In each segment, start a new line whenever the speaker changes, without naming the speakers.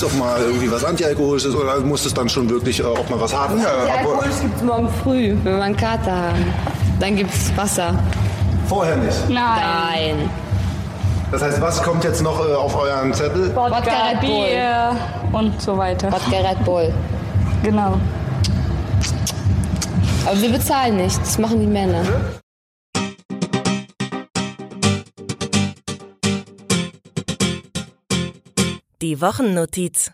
nichts, ob mal irgendwie was Antialkoholisches oder muss es dann schon wirklich, äh, ob man was haben?
Ja,
gibt es morgen früh, wenn wir einen Kater haben. Dann gibt es Wasser.
vorher nicht.
Nein.
Das heißt, was kommt jetzt noch äh, auf euren Zettel?
Wodka Red Bull.
Bier und so weiter.
Wodka Red Bull.
Genau.
Aber wir bezahlen nicht, das machen die Männer.
Die Wochennotiz.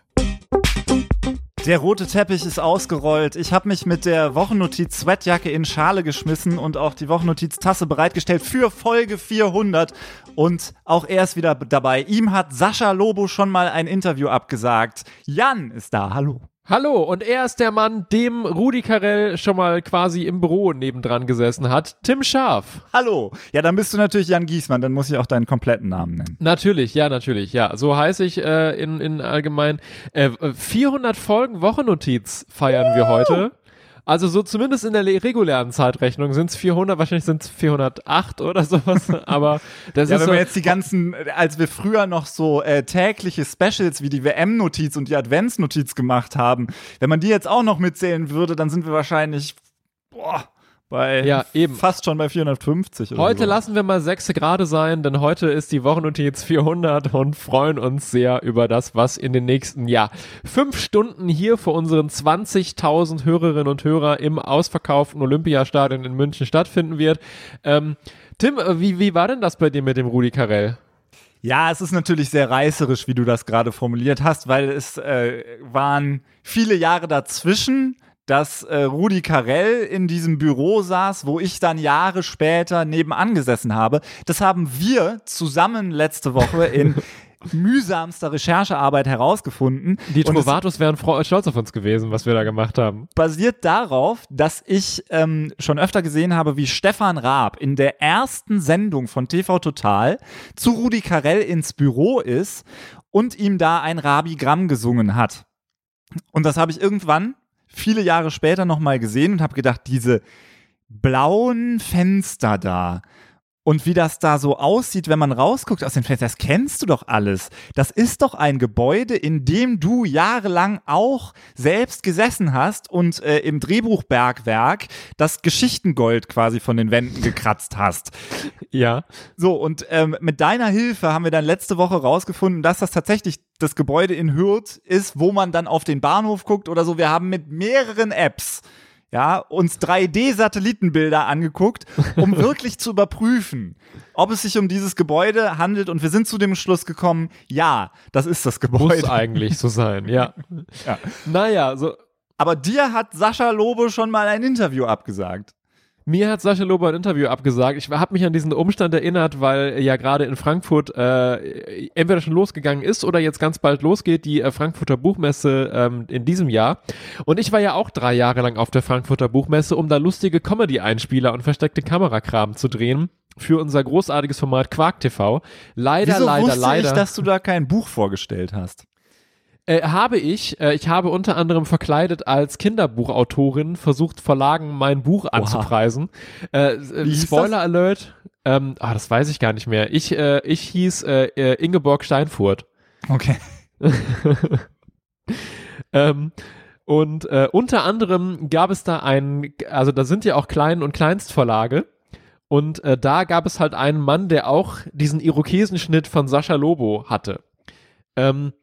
Der rote Teppich ist ausgerollt. Ich habe mich mit der Wochennotiz Sweatjacke in Schale geschmissen und auch die Wochennotiz Tasse bereitgestellt für Folge 400. Und auch er ist wieder dabei. Ihm hat Sascha Lobo schon mal ein Interview abgesagt. Jan ist da. Hallo.
Hallo, und er ist der Mann, dem Rudi Carell schon mal quasi im Büro nebendran gesessen hat. Tim Scharf.
Hallo. Ja, dann bist du natürlich Jan Giesmann. Dann muss ich auch deinen kompletten Namen nennen.
Natürlich, ja, natürlich, ja. So heiße ich äh, in, in allgemein. Äh, 400 Folgen Wochennotiz feiern wir heute. Also so zumindest in der regulären Zeitrechnung sind es 400, wahrscheinlich sind es 408 oder sowas, aber das
Ja,
ist
wenn
so,
man jetzt die ganzen, als wir früher noch so äh, tägliche Specials wie die WM-Notiz und die Adventsnotiz gemacht haben, wenn man die jetzt auch noch mitzählen würde, dann sind wir wahrscheinlich boah, bei
Ja, eben.
fast schon bei 450. Oder
Heute
so.
lassen wir mal 6 Grade sein, denn heute ist die Wochennotiz 400 und freuen uns sehr über das, was in den nächsten, ja, fünf Stunden hier vor unseren 20.000 Hörerinnen und Hörer im ausverkauften Olympiastadion in München stattfinden wird. Ähm, Tim, äh, wie, wie war denn das bei dir mit dem Rudi Carell?
Ja, es ist natürlich sehr reißerisch, wie du das gerade formuliert hast, weil es äh, waren viele Jahre dazwischen, dass äh, Rudi Carell in diesem Büro saß, wo ich dann Jahre später nebenan gesessen habe. Das haben wir zusammen letzte Woche in mühsamster Recherchearbeit herausgefunden.
Die Trovatos wären stolz auf uns gewesen, was wir da gemacht haben.
basiert darauf, dass ich ähm, schon öfter gesehen habe, wie Stefan Raab in der ersten Sendung von TV Total zu Rudi Carell ins Büro ist und ihm da ein Rabi-Gramm gesungen hat. Und das habe ich irgendwann viele Jahre später nochmal gesehen und habe gedacht, diese blauen Fenster da und wie das da so aussieht, wenn man rausguckt aus den Fenstern, das kennst du doch alles. Das ist doch ein Gebäude, in dem du jahrelang auch selbst gesessen hast und äh, im Drehbuchbergwerk das Geschichtengold quasi von den Wänden gekratzt hast.
Ja.
So, und ähm, mit deiner Hilfe haben wir dann letzte Woche rausgefunden, dass das tatsächlich das Gebäude in Hürth ist, wo man dann auf den Bahnhof guckt oder so. Wir haben mit mehreren Apps ja, uns 3D-Satellitenbilder angeguckt, um wirklich zu überprüfen, ob es sich um dieses Gebäude handelt. Und wir sind zu dem Schluss gekommen, ja, das ist das
Muss
Gebäude.
eigentlich so sein, ja.
Ja.
Naja, so,
Aber dir hat Sascha Lobe schon mal ein Interview abgesagt.
Mir hat Sascha Lober ein Interview abgesagt. Ich habe mich an diesen Umstand erinnert, weil ja gerade in Frankfurt äh, entweder schon losgegangen ist oder jetzt ganz bald losgeht, die äh, Frankfurter Buchmesse ähm, in diesem Jahr. Und ich war ja auch drei Jahre lang auf der Frankfurter Buchmesse, um da lustige Comedy-Einspieler und versteckte Kamerakram zu drehen für unser großartiges Format Quark TV. Leider,
Wieso
leider,
wusste
leider.
ich, dass du da kein Buch vorgestellt hast?
Äh, habe ich. Äh, ich habe unter anderem verkleidet als Kinderbuchautorin versucht, Verlagen mein Buch anzupreisen. Äh, äh, Spoiler Alert. Ähm, ah, das weiß ich gar nicht mehr. Ich, äh, ich hieß äh, Ingeborg Steinfurt.
Okay.
Ähm, und unter anderem gab es da einen, also da sind ja auch Klein- und Kleinstverlage. Und da gab es halt einen Mann, der auch diesen Irokesenschnitt von Sascha Lobo hatte. Ähm,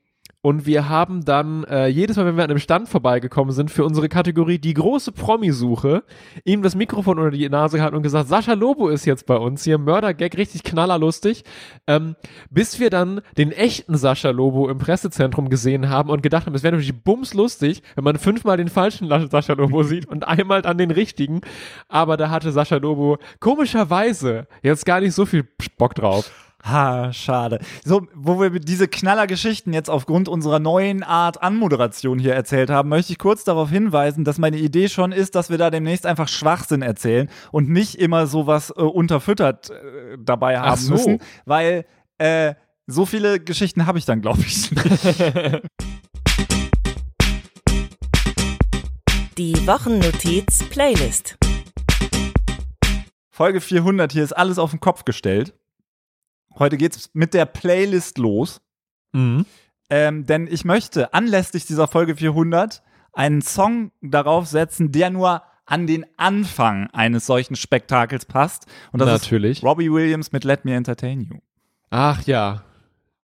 und wir haben dann äh, jedes Mal, wenn wir an einem Stand vorbeigekommen sind, für unsere Kategorie die große Promi-Suche, ihm das Mikrofon unter die Nase gehalten und gesagt, Sascha Lobo ist jetzt bei uns hier, Mördergag, richtig knallerlustig. Ähm, bis wir dann den echten Sascha Lobo im Pressezentrum gesehen haben und gedacht haben, es wäre natürlich bumslustig, wenn man fünfmal den falschen Sascha Lobo sieht und einmal dann den richtigen. Aber da hatte Sascha Lobo komischerweise jetzt gar nicht so viel Bock drauf.
Ha, schade. So, wo wir diese Knallergeschichten jetzt aufgrund unserer neuen Art Anmoderation hier erzählt haben, möchte ich kurz darauf hinweisen, dass meine Idee schon ist, dass wir da demnächst einfach Schwachsinn erzählen und nicht immer sowas äh, unterfüttert äh, dabei haben
so.
müssen, weil äh, so viele Geschichten habe ich dann, glaube ich, nicht.
Die Wochennotiz Playlist.
Folge 400, hier ist alles auf den Kopf gestellt. Heute geht's mit der Playlist los.
Mhm.
Ähm, denn ich möchte anlässlich dieser Folge 400 einen Song darauf setzen, der nur an den Anfang eines solchen Spektakels passt. Und das
Natürlich.
ist Robbie Williams mit Let Me Entertain You.
Ach ja.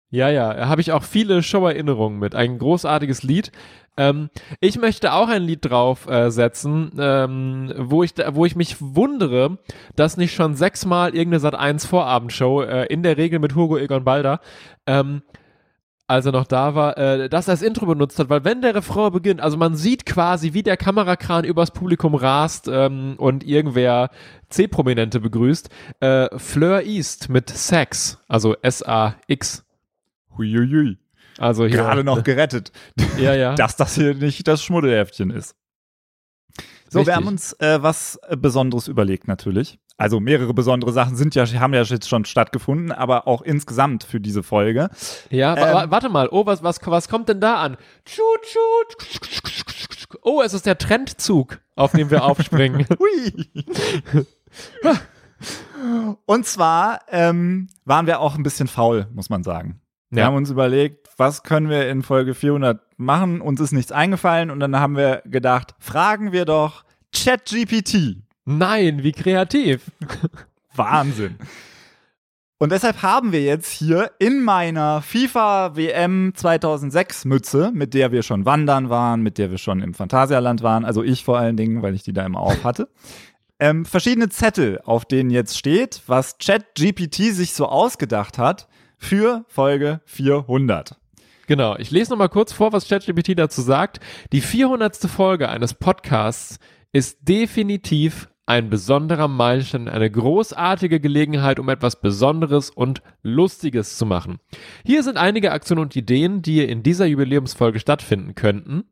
Ja, ja, da habe ich auch viele Show-Erinnerungen mit. Ein großartiges Lied. Ähm, ich möchte auch ein Lied drauf äh, ähm, wo, ich, wo ich mich wundere, dass nicht schon sechsmal irgendeine Sat1 Vorabendshow, äh, in der Regel mit Hugo Egon Balder, ähm, als er noch da war, äh, das als Intro benutzt hat, weil wenn der Refrain beginnt, also man sieht quasi, wie der Kamerakran übers Publikum rast ähm, und irgendwer C-Prominente begrüßt, äh, Fleur East mit Sex, also S-A-X.
Huiuiui.
Also hier,
Gerade noch gerettet,
Ja, ja.
dass das hier nicht das Schmuddelhäftchen ist. So,
Richtig.
wir haben uns äh, was äh, Besonderes überlegt natürlich. Also mehrere besondere Sachen sind ja, haben ja jetzt schon stattgefunden, aber auch insgesamt für diese Folge.
Ja,
Ähm.
wa- wa- warte mal. Oh, was, was, was kommt denn da an? Tschu, tschu. Oh, es ist der Trendzug, auf dem wir aufspringen.
Und zwar ähm, waren wir auch ein bisschen faul, muss man sagen. Wir
Ja.
haben uns überlegt, was können wir in Folge 400 machen? Uns ist nichts eingefallen und dann haben wir gedacht, fragen wir doch ChatGPT.
Nein, wie kreativ.
Wahnsinn. Und deshalb haben wir jetzt hier in meiner FIFA WM 2006 Mütze, mit der wir schon wandern waren, mit der wir schon im Phantasialand waren, also ich vor allen Dingen, weil ich die da immer auf hatte, ähm, verschiedene Zettel, auf denen jetzt steht, was ChatGPT sich so ausgedacht hat für Folge 400.
Genau, ich lese nochmal kurz vor, was ChatGPT dazu sagt. Die 400. Folge eines Podcasts ist definitiv ein besonderer Meilenstein, eine großartige Gelegenheit, um etwas Besonderes und Lustiges zu machen. Hier sind einige Aktionen und Ideen, die in dieser Jubiläumsfolge stattfinden könnten.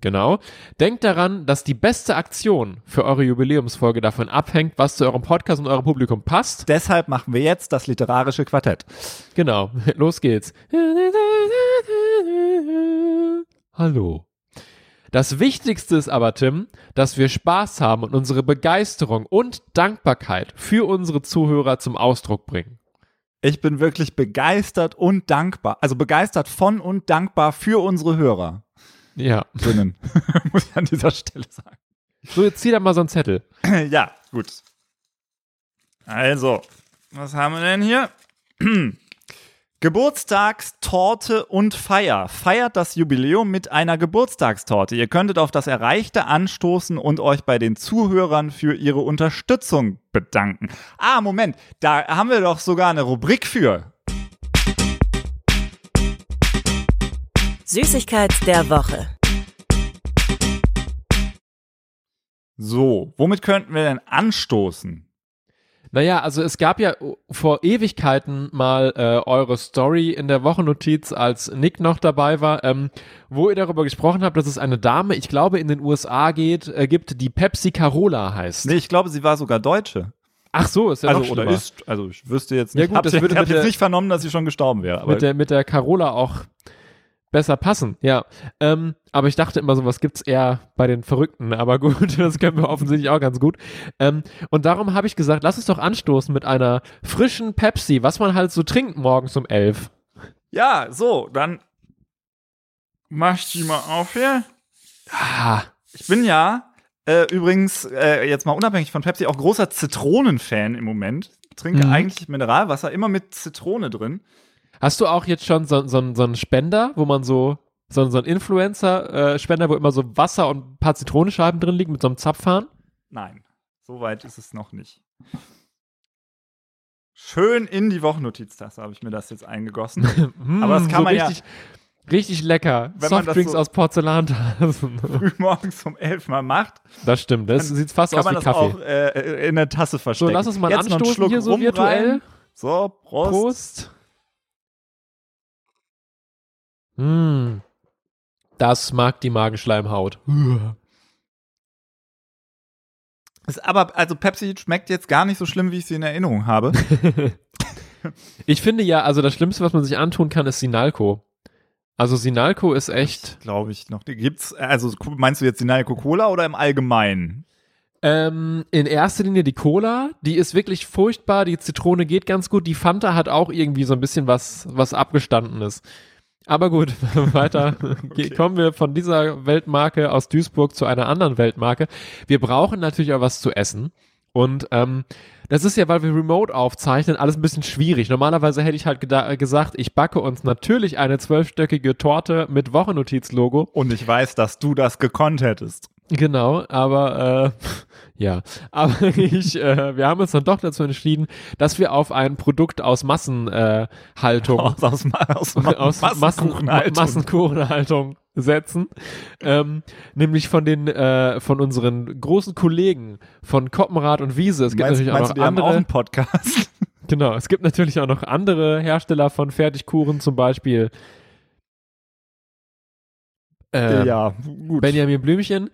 Genau. Denkt daran, dass die beste Aktion für eure Jubiläumsfolge davon abhängt, was zu eurem Podcast und eurem Publikum passt.
Deshalb machen wir jetzt das literarische Quartett.
Genau, los geht's. Hallo. Das Wichtigste ist aber, Tim, dass wir Spaß haben und unsere Begeisterung und Dankbarkeit für unsere Zuhörer zum Ausdruck bringen.
Ich bin wirklich begeistert und dankbar, also begeistert von und dankbar für unsere Hörer.
Ja.
Drinnen, muss ich an dieser Stelle sagen.
So, jetzt zieh da mal so einen Zettel.
Ja, gut. Also, was haben wir denn hier? Geburtstagstorte und Feier. Feiert das Jubiläum mit einer Geburtstagstorte. Ihr könntet auf das Erreichte anstoßen und euch bei den Zuhörern für ihre Unterstützung bedanken. Ah, Moment, da haben wir doch sogar eine Rubrik für.
Süßigkeit der Woche.
So, womit könnten wir denn anstoßen?
Naja, also es gab ja vor Ewigkeiten mal äh, eure Story in der Wochennotiz, als Nick noch dabei war, ähm, wo ihr darüber gesprochen habt, dass es eine Dame, ich glaube, in den USA geht, äh, gibt, die Pepsi Carola heißt.
Nee, ich glaube, sie war sogar Deutsche.
Ach so, ist ja
also,
noch
oder ist, also ich wüsste jetzt
Ja
nicht,
gut,
hab,
das
ich
würde
hab
mit
jetzt nicht vernommen, dass sie schon gestorben wäre.
Mit der, mit der Carola auch besser passen, ja. Ähm, aber ich dachte immer, sowas gibt's eher bei den Verrückten. Aber gut, das können wir offensichtlich auch ganz gut. Ähm, und darum habe ich gesagt, lass uns doch anstoßen mit einer frischen Pepsi, was man halt so trinkt morgens um elf.
Ja, so, dann mach ich die mal auf hier.
Ah,
Ich bin ja äh, übrigens äh, jetzt mal unabhängig von Pepsi auch großer Zitronenfan im Moment. Trinke
Mhm.
eigentlich Mineralwasser immer mit Zitrone drin.
Hast du auch jetzt schon so, so, so einen Spender, wo man so, so, so einen Influencer-Spender, wo immer so Wasser und ein paar Zitronenscheiben drin liegen mit so einem Zapfhahn?
Nein, so weit ist es noch nicht. Schön in die Wochennotiztasse habe ich mir das jetzt eingegossen.
Mm,
Aber das kann
so
man ja-
richtig, richtig lecker. Softdrinks
so-
aus Porzellantassen.
Morgens um elf mal macht,
Das stimmt, das sieht fast aus wie Kaffee.
auch äh, in der Tasse verstecken.
so, lass uns mal
Jetzt
anstoßen hier so virtuell.
So, Prost.
Prost. Mm, das mag die Magenschleimhaut.
Ist aber, also Pepsi schmeckt jetzt gar nicht so schlimm, wie ich sie in Erinnerung habe.
Ich finde ja, also das Schlimmste, was man sich antun kann, ist Sinalco. Also Sinalco ist echt.
Glaube ich noch. Gibt's, also meinst du jetzt die Nalco Cola oder im Allgemeinen?
Ähm, in erster Linie die Cola, die ist wirklich furchtbar, die Zitrone geht ganz gut, die Fanta hat auch irgendwie so ein bisschen was, was Abgestandenes. Aber gut, weiter. Ge- Kommen wir von dieser Weltmarke aus Duisburg zu einer anderen Weltmarke. Wir brauchen natürlich auch was zu essen. Und ähm, das ist ja, weil wir remote aufzeichnen, alles ein bisschen schwierig. Normalerweise hätte ich halt gesagt, ich backe uns natürlich eine zwölfstöckige Torte mit Wochennotizlogo.
Und ich weiß, dass du das gekonnt hättest.
Genau, aber äh, ja, aber ich, äh, wir haben uns dann doch dazu entschieden, dass wir auf ein Produkt aus Massenhaltung, äh,
Aus, aus, aus,
aus Massen,
Massenkuchenhaltung.
Massenkuchenhaltung setzen, ähm, nämlich von den äh, von unseren großen Kollegen von Koppenrad und Wiese. Es gibt
Meinst,
natürlich auch noch
haben auch
andere.
einen Podcast?
Genau, es gibt natürlich auch noch andere Hersteller von Fertigkuchen, zum Beispiel äh,
ja, gut.
Benjamin Blümchen.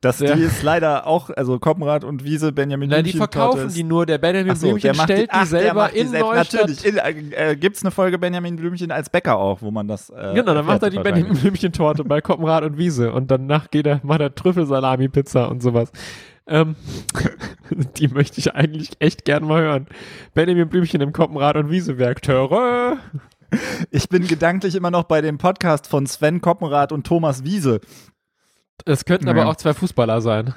das,
der-
die ist leider auch, also Koppenrad und Wiese, Benjamin
Nein, die
Blümchen
verkaufen die nur. Der Benjamin
so,
Blümchen
der macht
stellt die,
ach, der
selber
die
in
selbst.
Neustadt.
Natürlich, äh, äh, gibt's eine Folge Benjamin Blümchen als Bäcker auch, wo man das äh,
Genau, dann macht er die Benjamin. Blümchen-Torte bei Koppenrad und Wiese und danach geht er, macht er Trüffelsalami-Pizza und sowas. Ähm, die möchte ich eigentlich echt gern mal hören. Benjamin Blümchen im Koppenrad und Wiesewerk. Töre!
Ich bin gedanklich immer noch bei dem Podcast von Sven Koppenrad und Thomas Wiese.
Es könnten
Ja.
aber auch zwei Fußballer sein.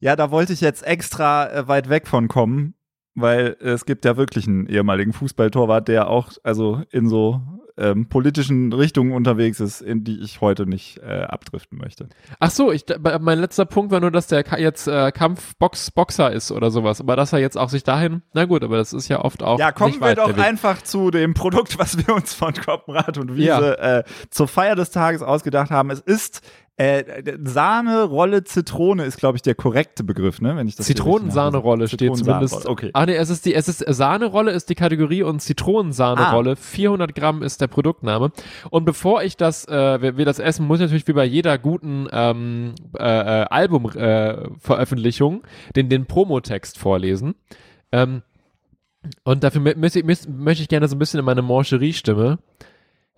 Ja, da wollte ich jetzt extra äh, weit weg von kommen, weil es gibt ja wirklich einen ehemaligen Fußballtorwart, der auch also in so ähm, politischen Richtungen unterwegs ist, in die ich heute nicht äh, abdriften möchte.
Ach so, ich, mein letzter Punkt war nur, dass der jetzt äh, Kampfbox-Boxer ist oder sowas. Aber dass er jetzt auch sich dahin, na gut, aber das ist ja oft auch
Ja, kommen
nicht
wir
weit
doch
der Weg.
einfach zu dem Produkt, was wir uns von Koppenrad und Wiese äh, zur Feier des Tages ausgedacht haben. Es ist äh, Sahne, Rolle, Zitrone ist, glaube ich, der korrekte Begriff, ne? Wenn ich das
Zitronensahnerolle steht zumindest.
Okay.
Ah nee, es ist die, es ist Sahnerolle ist die Kategorie und Zitronensahnerolle.
Ah.
400 Gramm ist der Produktname. Und bevor ich das, äh, wir, wir das essen, muss ich natürlich wie bei jeder guten ähm, äh, äh, Album-Veröffentlichung äh, den den Promotext vorlesen. Ähm, und dafür mö- möchte ich, möchte ich gerne so ein bisschen in meine Mancherie-Stimme.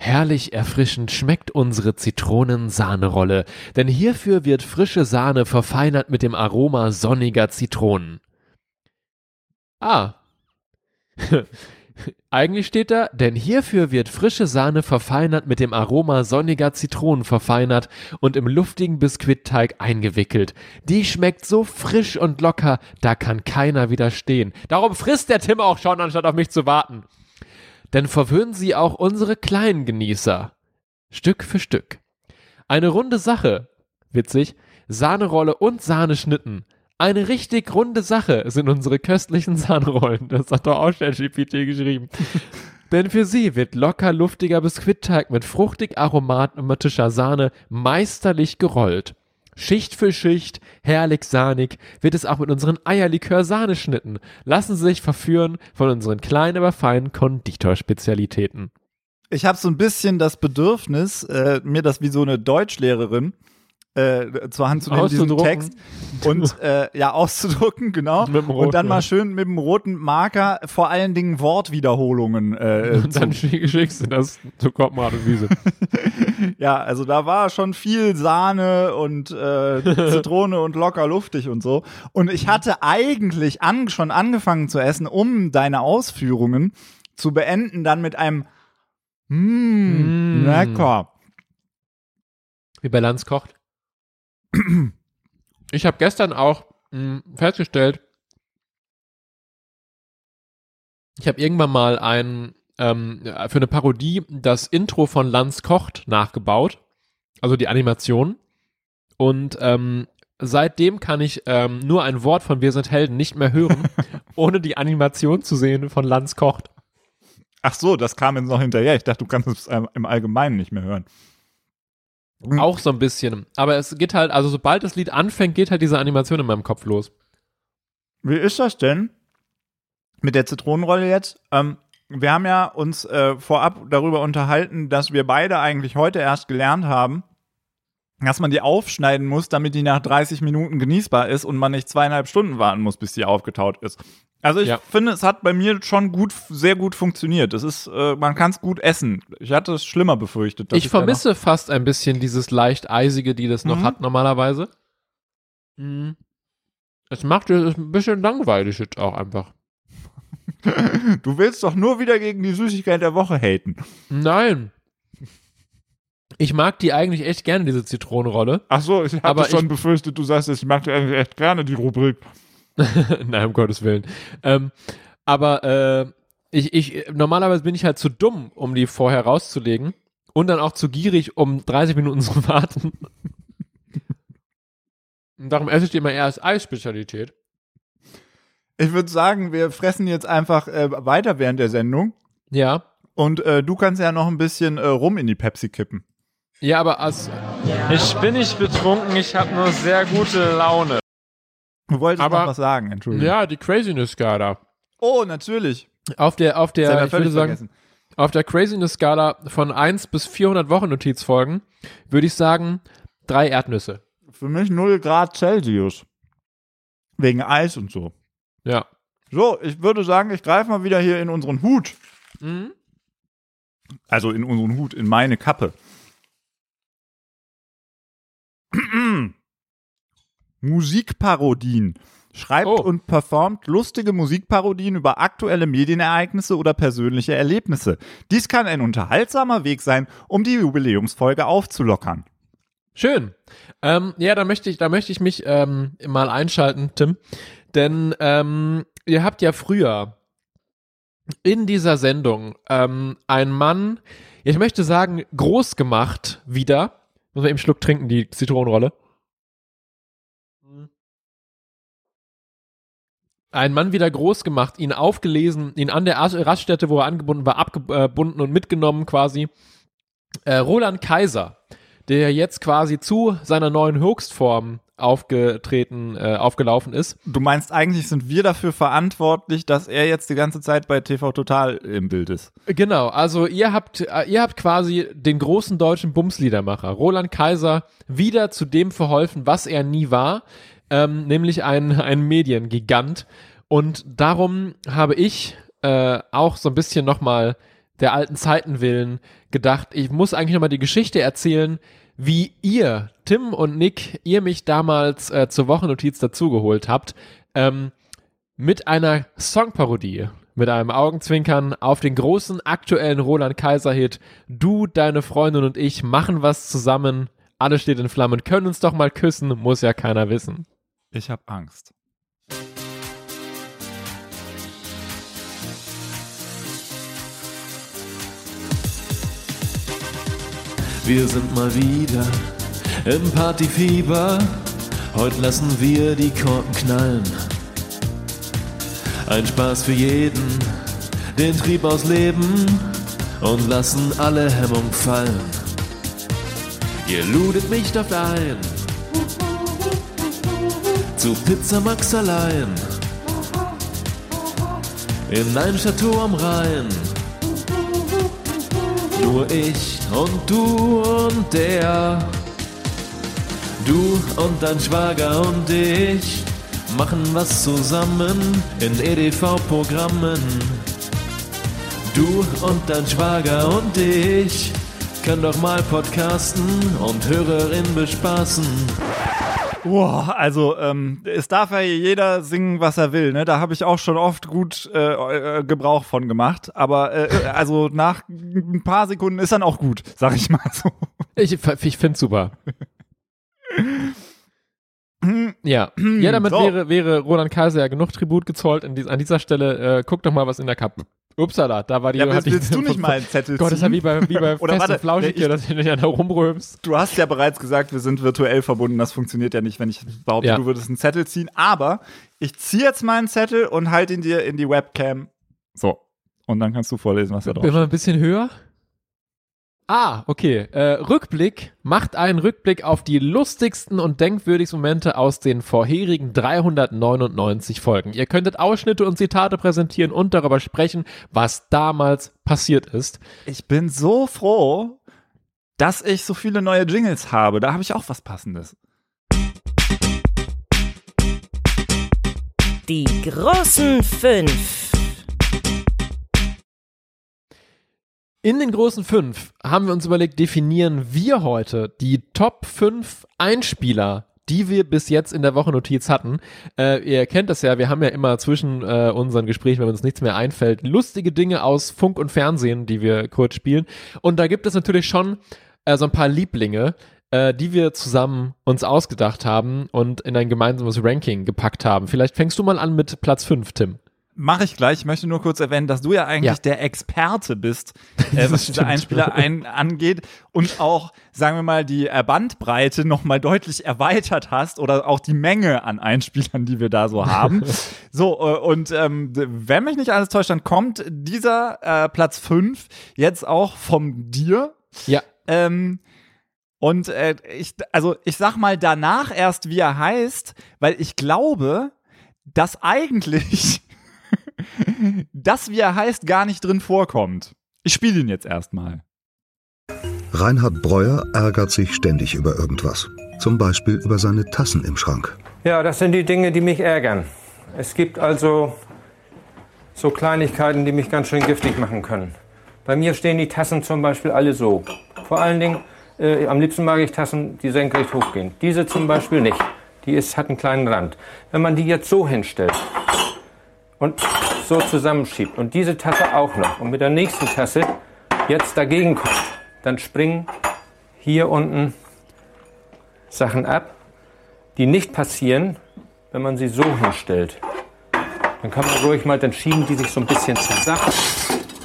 Herrlich erfrischend schmeckt unsere Zitronensahnerolle, denn hierfür wird frische Sahne verfeinert mit dem Aroma sonniger Zitronen. Ah. Eigentlich steht da, denn hierfür wird frische Sahne verfeinert mit dem Aroma sonniger Zitronen verfeinert und im luftigen Biskuitteig eingewickelt. Die schmeckt so frisch und locker, da kann keiner widerstehen. Darum frisst der Tim auch schon, anstatt auf mich zu warten. Denn verwöhnen sie auch unsere kleinen Genießer. Stück für Stück. Eine runde Sache. Witzig. Sahnerolle und Sahneschnitten. Eine richtig runde Sache sind unsere köstlichen Sahnerollen. Das hat doch auch ChatGPT geschrieben. Denn für sie wird locker luftiger Biskuitteig mit fruchtig aromatischer Sahne meisterlich gerollt. Schicht für Schicht, herrlich sahnig, wird es auch mit unseren Eierlikör-Sahneschnitten. Lassen Sie sich verführen von unseren kleinen, aber feinen Konditorspezialitäten.
Ich habe so ein bisschen das Bedürfnis, äh, mir das wie so eine Deutschlehrerin äh, zur Hand zu nehmen, diesen. Text und äh, ja auszudrucken, genau. Und dann mal schön mit dem roten Marker vor allen Dingen Wortwiederholungen. Äh,
Und dann schick- schickst du das zu Koppenrad und Wiese.
ja, also da war schon viel Sahne und äh, Zitrone und locker luftig und so. Und ich hatte eigentlich an, schon angefangen zu essen, um deine Ausführungen zu beenden, dann mit einem
Mm.
Mmm, lecker.
Wie bei Lanz kocht. Ich habe gestern auch mh, festgestellt, ich habe irgendwann mal ein ähm, für eine Parodie das Intro von Lanz kocht nachgebaut, also die Animation. Und ähm, seitdem kann ich ähm, nur ein Wort von Wir sind Helden nicht mehr hören, ohne die Animation zu sehen von Lanz kocht.
Ach so, das kam jetzt noch hinterher. Ich dachte, du kannst es im Allgemeinen nicht mehr hören. Mhm.
Auch so ein bisschen. Aber es geht halt, also sobald das Lied anfängt, geht halt diese Animation in meinem Kopf los.
Wie ist das denn mit der Zitronenrolle jetzt? Ähm, wir haben ja uns äh, vorab darüber unterhalten, dass wir beide eigentlich heute erst gelernt haben, dass man die aufschneiden muss, damit die nach 30 Minuten genießbar ist und man nicht zweieinhalb Stunden warten muss, bis die aufgetaut ist. Also ich
Ja.
finde, es hat bei mir schon gut, sehr gut funktioniert. Es ist, äh, man kann es gut essen. Ich hatte es schlimmer befürchtet. dass
Ich
noch-
vermisse fast ein bisschen dieses leicht eisige, die das noch
Mhm.
hat normalerweise. Mhm. Es macht es ein bisschen langweilig jetzt auch einfach.
Du willst doch nur wieder gegen die Süßigkeit der Woche haten.
Nein. Ich mag die eigentlich echt gerne, diese Zitronenrolle.
Ach so, ich hatte
Aber
schon
ich-
befürchtet, du sagst, ich mag eigentlich echt gerne die Rubrik.
Nein, um Gottes Willen. Ähm, aber äh, ich, ich, normalerweise bin ich halt zu dumm, um die vorher rauszulegen. Und dann auch zu gierig, um 30 Minuten zu warten. Und darum esse ich die immer eher als Eisspezialität.
Ich würde sagen, wir fressen jetzt einfach äh, weiter während der Sendung.
Ja.
Und äh, du kannst ja noch ein bisschen äh, rum in die Pepsi kippen.
Ja, aber als.
Ich bin nicht betrunken, ich habe nur sehr gute Laune.
Du wolltest
Aber-
noch was sagen, Entschuldigung.
Ja, die Craziness-Skala.
Oh, natürlich.
Auf der, auf der, ich würde sagen,
vergessen.
auf der Craziness-Skala von 1 bis 400 Wochen-Notizfolgen würde ich sagen, drei Erdnüsse.
Für mich 0 Grad Celsius. Wegen Eis und so.
Ja.
So, ich würde sagen, ich greife mal wieder hier in unseren Hut.
Mhm.
Also in unseren Hut, in meine Kappe. Musikparodien. Schreibt
Oh.
und performt lustige Musikparodien über aktuelle Medienereignisse oder persönliche Erlebnisse. Dies kann ein unterhaltsamer Weg sein, um die Jubiläumsfolge aufzulockern.
Schön. Ähm, ja, da möchte ich, da möchte ich mich ähm, mal einschalten, Tim. Denn ähm, ihr habt ja früher in dieser Sendung ähm, einen Mann, ich möchte sagen, groß gemacht wieder. Muss man eben einen Schluck trinken, die Zitronenrolle. Einen Mann wieder groß gemacht, ihn aufgelesen, ihn an der As- Raststätte, wo er angebunden war, abgebunden und mitgenommen quasi. Äh, Roland Kaiser, der jetzt quasi zu seiner neuen Höchstform aufgetreten, äh, aufgelaufen ist.
Du meinst, eigentlich sind wir dafür verantwortlich, dass er jetzt die ganze Zeit bei TV Total im Bild ist.
Genau, also ihr habt, äh, ihr habt quasi den großen deutschen Bumsliedermacher, Roland Kaiser, wieder zu dem verholfen, was er nie war, ähm, nämlich ein, ein Mediengigant. Und darum habe ich äh, auch so ein bisschen nochmal der alten Zeiten willen gedacht, ich muss eigentlich nochmal die Geschichte erzählen, wie ihr, Tim und Nick, ihr mich damals äh, zur Wochennotiz dazugeholt habt, ähm, mit einer Songparodie, mit einem Augenzwinkern auf den großen aktuellen Roland Kaiser-Hit Du, deine Freundin und ich machen was zusammen, alles steht in Flammen, können uns doch mal küssen, muss ja keiner wissen.
Ich habe Angst.
Wir sind mal wieder im Partyfieber. Heute lassen wir die Korken knallen. Ein Spaß für jeden, den Trieb ausleben und lassen alle Hemmung fallen. Ihr ludet mich doch ein zu Pizza Max allein in ein Chateau am Rhein. Nur ich und du und der. Du und dein Schwager und ich machen was zusammen in EDV-Programmen. Du und dein Schwager und ich können doch mal podcasten und Hörerin bespaßen.
Boah, also ähm, es darf ja jeder singen, was er will. Ne? Da habe ich auch schon oft gut äh, äh, Gebrauch von gemacht. Aber äh, also nach ein paar Sekunden ist dann auch gut, sag ich mal so.
Ich, ich find's super. ja. ja, damit
So.
wäre, wäre Roland Kaiser ja genug Tribut gezollt. An dieser Stelle, äh, guck doch mal, was in der Kappe. Upsala, da war die.
Ja, willst,
hatte ich-
willst du nicht mal einen Zettel
Gott, das ist ja wie bei, wie bei
Oder
Fest
warte,
und Flauschig
nee,
hier,
ich-
dass du ja da rumrömst.
Du hast ja bereits gesagt, wir sind virtuell verbunden. Das funktioniert ja nicht, wenn ich behaupte,
Ja.
du würdest einen Zettel ziehen. Aber ich ziehe jetzt mal einen Zettel und halte ihn dir in die Webcam. So. Und dann kannst du vorlesen, was da drauf
Immer ein bisschen höher. Ah, okay. Äh, Rückblick macht einen Rückblick auf die lustigsten und denkwürdigsten Momente aus den vorherigen 399 Folgen. Ihr könntet Ausschnitte und Zitate präsentieren und darüber sprechen, was damals passiert ist.
Ich bin so froh, dass ich so viele neue Jingles habe. Da habe ich auch was Passendes.
Die großen fünf.
In den großen fünf haben wir uns überlegt, definieren wir heute die Top 5 Einspieler, die wir bis jetzt in der Wochennotiz hatten. Äh, ihr kennt das ja, wir haben ja immer zwischen äh, unseren Gesprächen, wenn uns nichts mehr einfällt, lustige Dinge aus Funk und Fernsehen, die wir kurz spielen. Und da gibt es natürlich schon äh, so ein paar Lieblinge, äh, die wir zusammen uns ausgedacht haben und in ein gemeinsames Ranking gepackt haben. Vielleicht fängst du mal an mit Platz 5, Tim.
Mache ich gleich. Ich möchte nur kurz erwähnen, dass du ja eigentlich
Ja.
der Experte bist, äh, was diese. Einspieler ein, angeht und auch, sagen wir mal, die äh, Bandbreite nochmal deutlich erweitert hast oder auch die Menge an Einspielern, die wir da so haben. so, äh, und ähm, wenn mich nicht alles täuscht, dann kommt dieser äh, Platz 5 jetzt auch vom dir.
Ja.
Ähm, und äh, ich, also ich sag mal danach erst, wie er heißt, weil ich glaube, dass eigentlich das, wie er heißt, gar nicht drin vorkommt. Ich spiele ihn jetzt erstmal.
Reinhard Breuer ärgert sich ständig über irgendwas. Zum Beispiel über seine Tassen im Schrank.
Ja, das sind die Dinge, die mich ärgern. Es gibt also so Kleinigkeiten, die mich ganz schön giftig machen können. Bei mir stehen die Tassen zum Beispiel alle so. Vor allen Dingen, äh, am liebsten mag ich Tassen, die senkrecht hochgehen. Diese zum Beispiel nicht. Die ist, hat einen kleinen Rand. Wenn man die jetzt so hinstellt und so zusammenschiebt und diese Tasse auch noch und mit der nächsten Tasse jetzt dagegen kommt, dann springen hier unten Sachen ab, die nicht passieren, wenn man sie so hinstellt. Dann kann man ruhig mal, dann schieben die sich so ein bisschen zusammen.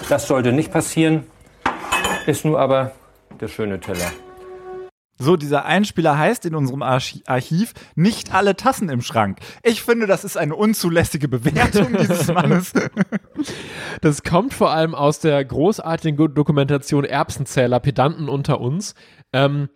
Das sollte nicht passieren, ist nur aber der schöne Teller.
So, dieser Einspieler heißt in unserem Archi Archiv nicht alle Tassen im Schrank. Ich finde, das ist eine unzulässige Bewertung dieses Mannes.
Das kommt vor allem aus der großartigen Dokumentation Erbsenzähler, Pedanten unter uns, ähm,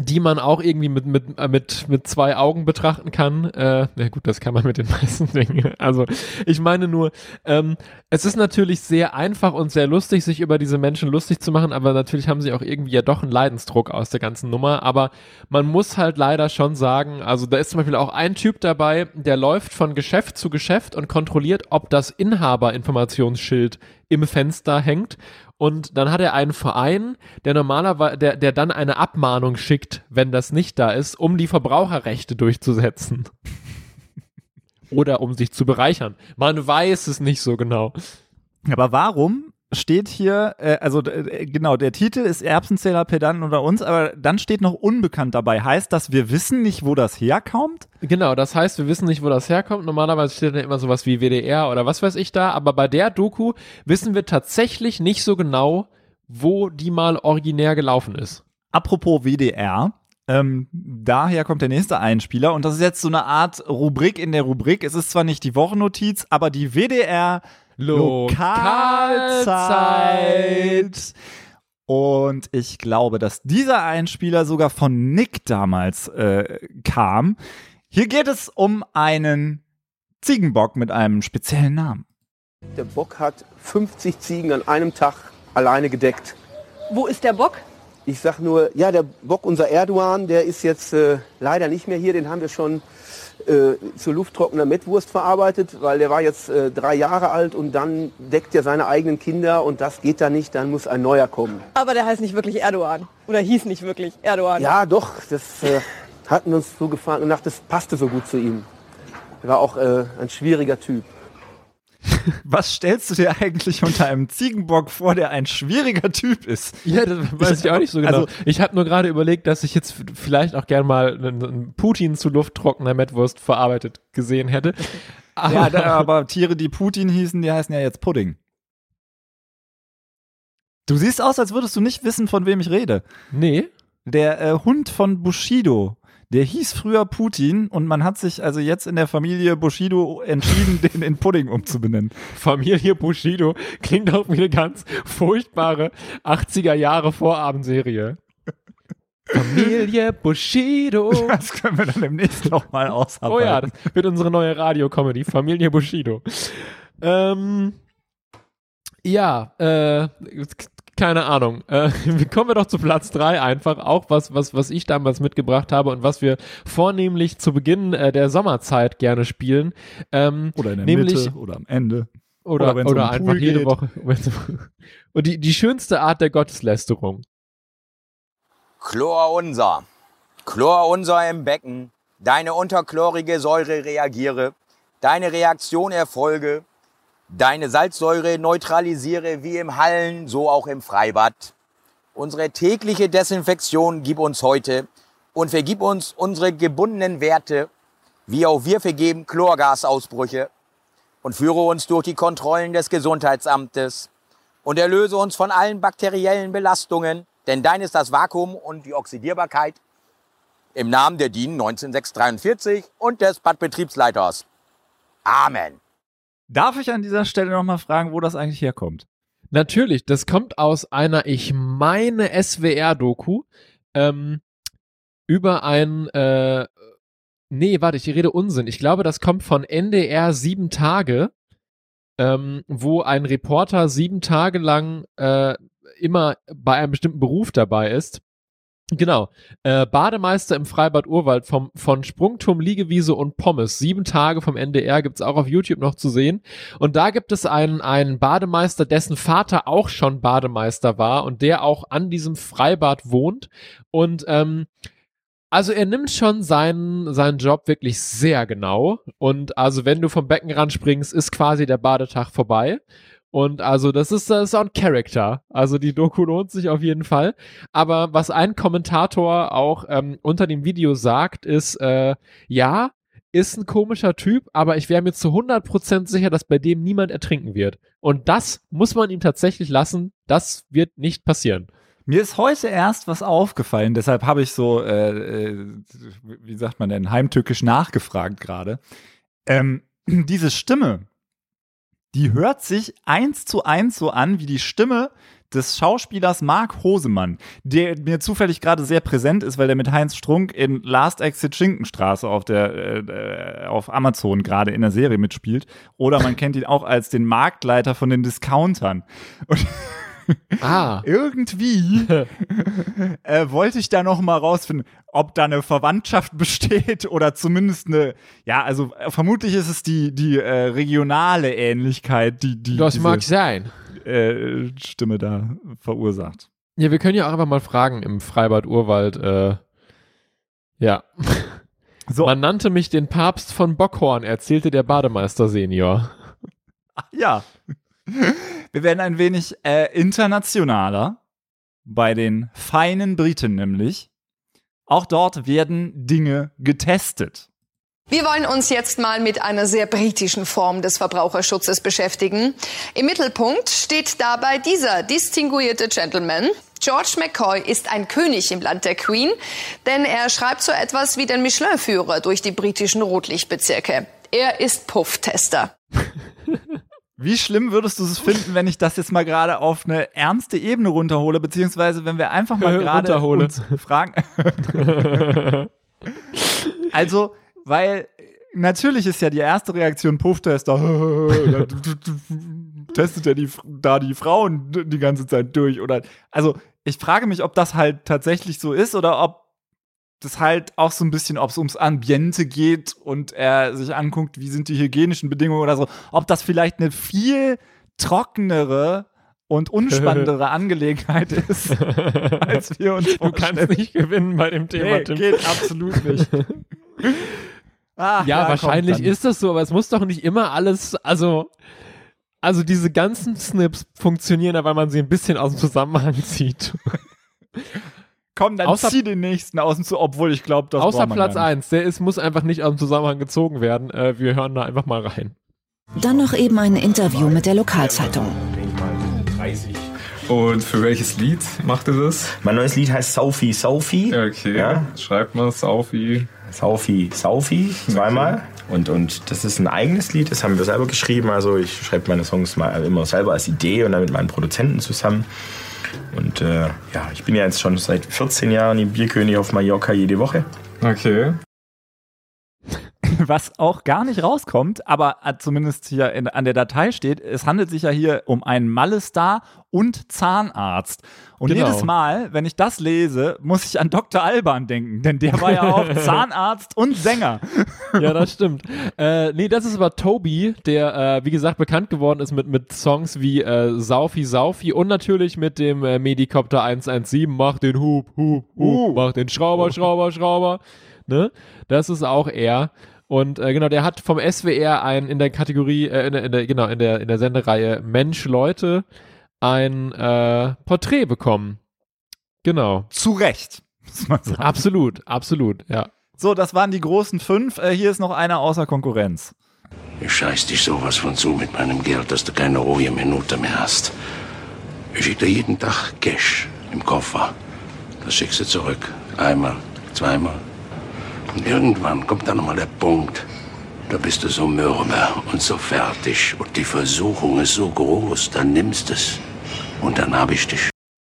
die man auch irgendwie mit, mit, äh, mit, mit zwei Augen betrachten kann. Äh, na gut, das kann man mit den meisten Dingen. Also ich meine nur, ähm, es ist natürlich sehr einfach und sehr lustig, sich über diese Menschen lustig zu machen, aber natürlich haben sie auch irgendwie ja doch einen Leidensdruck aus der ganzen Nummer. Aber man muss halt leider schon sagen, also da ist zum Beispiel auch ein Typ dabei, der läuft von Geschäft zu Geschäft und kontrolliert, ob das Inhaberinformationsschild im Fenster hängt. Und dann hat er einen Verein, der normalerweise, der, der dann eine Abmahnung schickt, wenn das nicht da ist, um die Verbraucherrechte durchzusetzen. Oder um sich zu bereichern. Man weiß es nicht so genau.
Aber warum steht hier, äh, also äh, genau, der Titel ist Erbsenzähler, Pedanten unter uns, aber dann steht noch unbekannt dabei. Heißt das, wir wissen nicht, wo das herkommt?
Genau, das heißt, wir wissen nicht, wo das herkommt. Normalerweise steht da immer sowas wie WDR oder was weiß ich da, aber bei der Doku wissen wir tatsächlich nicht so genau, wo die mal originär gelaufen ist.
Apropos WDR, ähm, daher kommt der nächste Einspieler und das ist jetzt so eine Art Rubrik in der Rubrik. Es ist zwar nicht die Wochennotiz, aber die WDR Lokalzeit. Und ich glaube, dass dieser Einspieler sogar von Nick damals äh, kam. Hier geht es um einen Ziegenbock mit einem speziellen Namen.
Der Bock hat 50 Ziegen an einem Tag alleine gedeckt.
Wo ist der Bock?
Ich sag nur, ja, der Bock, unser Erdogan, der ist jetzt äh, leider nicht mehr hier. Den haben wir schon äh, zur lufttrockener Mettwurst verarbeitet, weil der war jetzt äh, drei Jahre alt und dann deckt er seine eigenen Kinder und das geht da nicht, dann muss ein neuer kommen.
Aber der heißt nicht wirklich Erdogan. Oder hieß nicht wirklich Erdogan.
Ja, doch, das äh, hatten uns so gefallen und dachte, das passte so gut zu ihm. Er war auch äh, ein schwieriger Typ.
Was stellst du dir eigentlich unter einem Ziegenbock vor, der ein schwieriger Typ ist?
Ja, das weiß ich auch nicht so genau.
Also-
ich habe nur gerade überlegt, dass ich jetzt vielleicht auch gern mal einen, Putin zu lufttrockener Mettwurst verarbeitet gesehen hätte.
Ja, da, aber Tiere, die Putin hießen, die heißen ja jetzt Pudding. Du siehst aus, als würdest du nicht wissen, von wem ich rede.
Nee.
Der äh, Hund von Bushido, der hieß früher Putin und man hat sich also jetzt in der Familie Bushido entschieden, den in Pudding umzubenennen.
Familie Bushido klingt auch wie eine ganz furchtbare 80er Jahre Vorabendserie. Familie Bushido.
Das können wir dann demnächst nochmal ausarbeiten.
Oh ja, das wird unsere neue Radio-Comedy, Familie Bushido. Ähm, ja, äh, keine Ahnung. Äh, kommen wir doch zu Platz drei einfach. Auch was, was, was ich damals mitgebracht habe und was wir vornehmlich zu Beginn äh, der Sommerzeit gerne spielen. Ähm,
Oder in der
nämlich,
Mitte oder am Ende.
Oder,
Oder
oder
um
einfach
Pool
jede
geht.
Woche. wenn's- Und die, die schönste Art der Gotteslästerung.
Chlor unser, Chlor unser im Becken, deine unterchlorige Säure reagiere, deine Reaktion erfolge, deine Salzsäure neutralisiere wie im Hallen, so auch im Freibad. Unsere tägliche Desinfektion gib uns heute und vergib uns unsere gebundenen Werte, wie auch wir vergeben Chlorgasausbrüche und führe uns durch die Kontrollen des Gesundheitsamtes und erlöse uns von allen bakteriellen Belastungen, denn dein ist das Vakuum und die Oxidierbarkeit. Im Namen der DIN 19643 und des Badbetriebsleiters. Amen.
Darf ich an dieser Stelle nochmal fragen, wo das eigentlich herkommt?
Natürlich, das kommt aus einer, ich meine, SWR-Doku ähm, über ein, äh, nee, warte, ich rede Unsinn. Ich glaube, das kommt von NDR sieben Tage, ähm, wo ein Reporter sieben Tage lang äh, immer bei einem bestimmten Beruf dabei ist. Genau. Äh, Bademeister im Freibad Urwald vom, von Sprungturm, Liegewiese und Pommes. Sieben Tage vom NDR gibt's auch auf YouTube noch zu sehen. Und da gibt es einen, einen Bademeister, dessen Vater auch schon Bademeister war und der auch an diesem Freibad wohnt. Und ähm, also er nimmt schon seinen, seinen Job wirklich sehr genau. Und also wenn du vom Beckenrand springst, ist quasi der Badetag vorbei. Und also das ist, das ist auch ein Character. Also die Doku lohnt sich auf jeden Fall. Aber was ein Kommentator auch ähm, unter dem Video sagt, ist, äh, ja, ist ein komischer Typ, aber ich wäre mir zu 100% sicher, dass bei dem niemand ertrinken wird. Und das muss man ihm tatsächlich lassen. Das wird nicht passieren.
Mir ist heute erst was aufgefallen, deshalb habe ich so, äh, äh, wie sagt man denn, heimtückisch nachgefragt gerade. Ähm, diese Stimme, die hört sich eins zu eins so an wie die Stimme des Schauspielers Mark Hosemann, der mir zufällig gerade sehr präsent ist, weil der mit Heinz Strunk in Last Exit Schinkenstraße auf der äh, auf Amazon gerade in der Serie mitspielt. Oder man kennt ihn auch als den Marktleiter von den Discountern. Und
Ah.
Irgendwie äh, wollte ich da noch mal rausfinden, ob da eine Verwandtschaft besteht oder zumindest eine, ja, also äh, vermutlich ist es die, die äh, regionale Ähnlichkeit, die, die
Das
diese,
mag sein.
Äh, Stimme da verursacht.
Ja, wir können ja auch einfach mal fragen im Freibad Urwald. Äh, ja.
So.
Man nannte mich den Papst von Bockhorn, erzählte der Bademeister Senior.
Ja. Wir werden ein wenig äh, internationaler bei den feinen Briten nämlich. Auch dort werden Dinge getestet.
Wir wollen uns jetzt mal mit einer sehr britischen Form des Verbraucherschutzes beschäftigen. Im Mittelpunkt steht dabei dieser distinguierte Gentleman. George McCoy ist ein König im Land der Queen, denn er schreibt so etwas wie den Michelin-Führer durch die britischen Rotlichtbezirke. Er ist Pufftester.
Wie schlimm würdest du es finden, wenn ich das jetzt mal gerade auf eine ernste Ebene runterhole, beziehungsweise wenn wir einfach mal gerade
Runterhole.
uns fragen. also, weil natürlich ist ja die erste Reaktion Pufftester. Testet er die, da die Frauen die ganze Zeit durch? Oder also ich frage mich, ob das halt tatsächlich so ist oder ob das halt auch so ein bisschen, ob es ums Ambiente geht und er sich anguckt, wie sind die hygienischen Bedingungen oder so, ob das vielleicht eine viel trockenere und unspannendere Angelegenheit ist, als wir uns
Du kannst nicht gewinnen bei dem Thema,
Nee,
Tim.
geht absolut nicht. Ah,
Ja, wahrscheinlich ist das so, aber es muss doch nicht immer alles, also, also diese ganzen Snips funktionieren, ja, weil man sie ein bisschen aus dem Zusammenhang zieht.
Komm, dann
Außer-
zieh den nächsten außen zu, obwohl ich glaube, das
Außer Platz
gar nicht.
1, der ist, muss einfach nicht aus dem Zusammenhang gezogen werden. Äh, wir hören da einfach mal rein.
Dann noch eben ein Interview mit der Lokalzeitung.
Und für welches Lied macht ihr das?
Mein neues Lied heißt Saufi Saufi.
Okay.
Ja.
Schreibt mal Saufi.
Saufi Saufi, zweimal. Und, und das ist ein eigenes Lied, das haben wir selber geschrieben. Also ich schreibe meine Songs mal immer selber als Idee und dann mit meinen Produzenten zusammen. Und äh, ja, ich bin ja jetzt schon seit 14 Jahren im Bierkönig auf Mallorca jede Woche.
Okay.
Was auch gar nicht rauskommt, aber äh, zumindest hier in, an der Datei steht, es handelt sich ja hier um einen Malle-Star und Zahnarzt. Und
Genau.
jedes Mal, wenn ich das lese, muss ich an Dr. Alban denken, denn der war ja auch Zahnarzt und Sänger.
Ja, das stimmt. äh, nee, das ist aber Toby, der, äh, wie gesagt, bekannt geworden ist mit, mit Songs wie äh, Saufi Saufi und natürlich mit dem äh, Medikopter 117, mach den Hub, Hub, Hub, mach den Schrauber, Schrauber, Schrauber. Ne? Das ist auch er. Und äh, genau, der hat vom SWR ein in der Kategorie, äh, in der, in der, genau, in der, in der Sendereihe Mensch, Leute, ein äh, Porträt bekommen. Genau.
Zu Recht, muss man sagen.
Absolut, absolut, ja.
So, das waren die großen fünf. Äh, hier ist noch einer außer Konkurrenz.
Ich scheiß dich sowas von zu mit meinem Geld, dass du keine ruhige Minute mehr hast. Ich schick dir jeden Tag Cash im Koffer. Das schickst du zurück. Einmal, zweimal. Und irgendwann kommt dann nochmal der Punkt. Da bist du so mürbe und so fertig. Und die Versuchung ist so groß. Dann nimmst es. Und dann hab ich dich.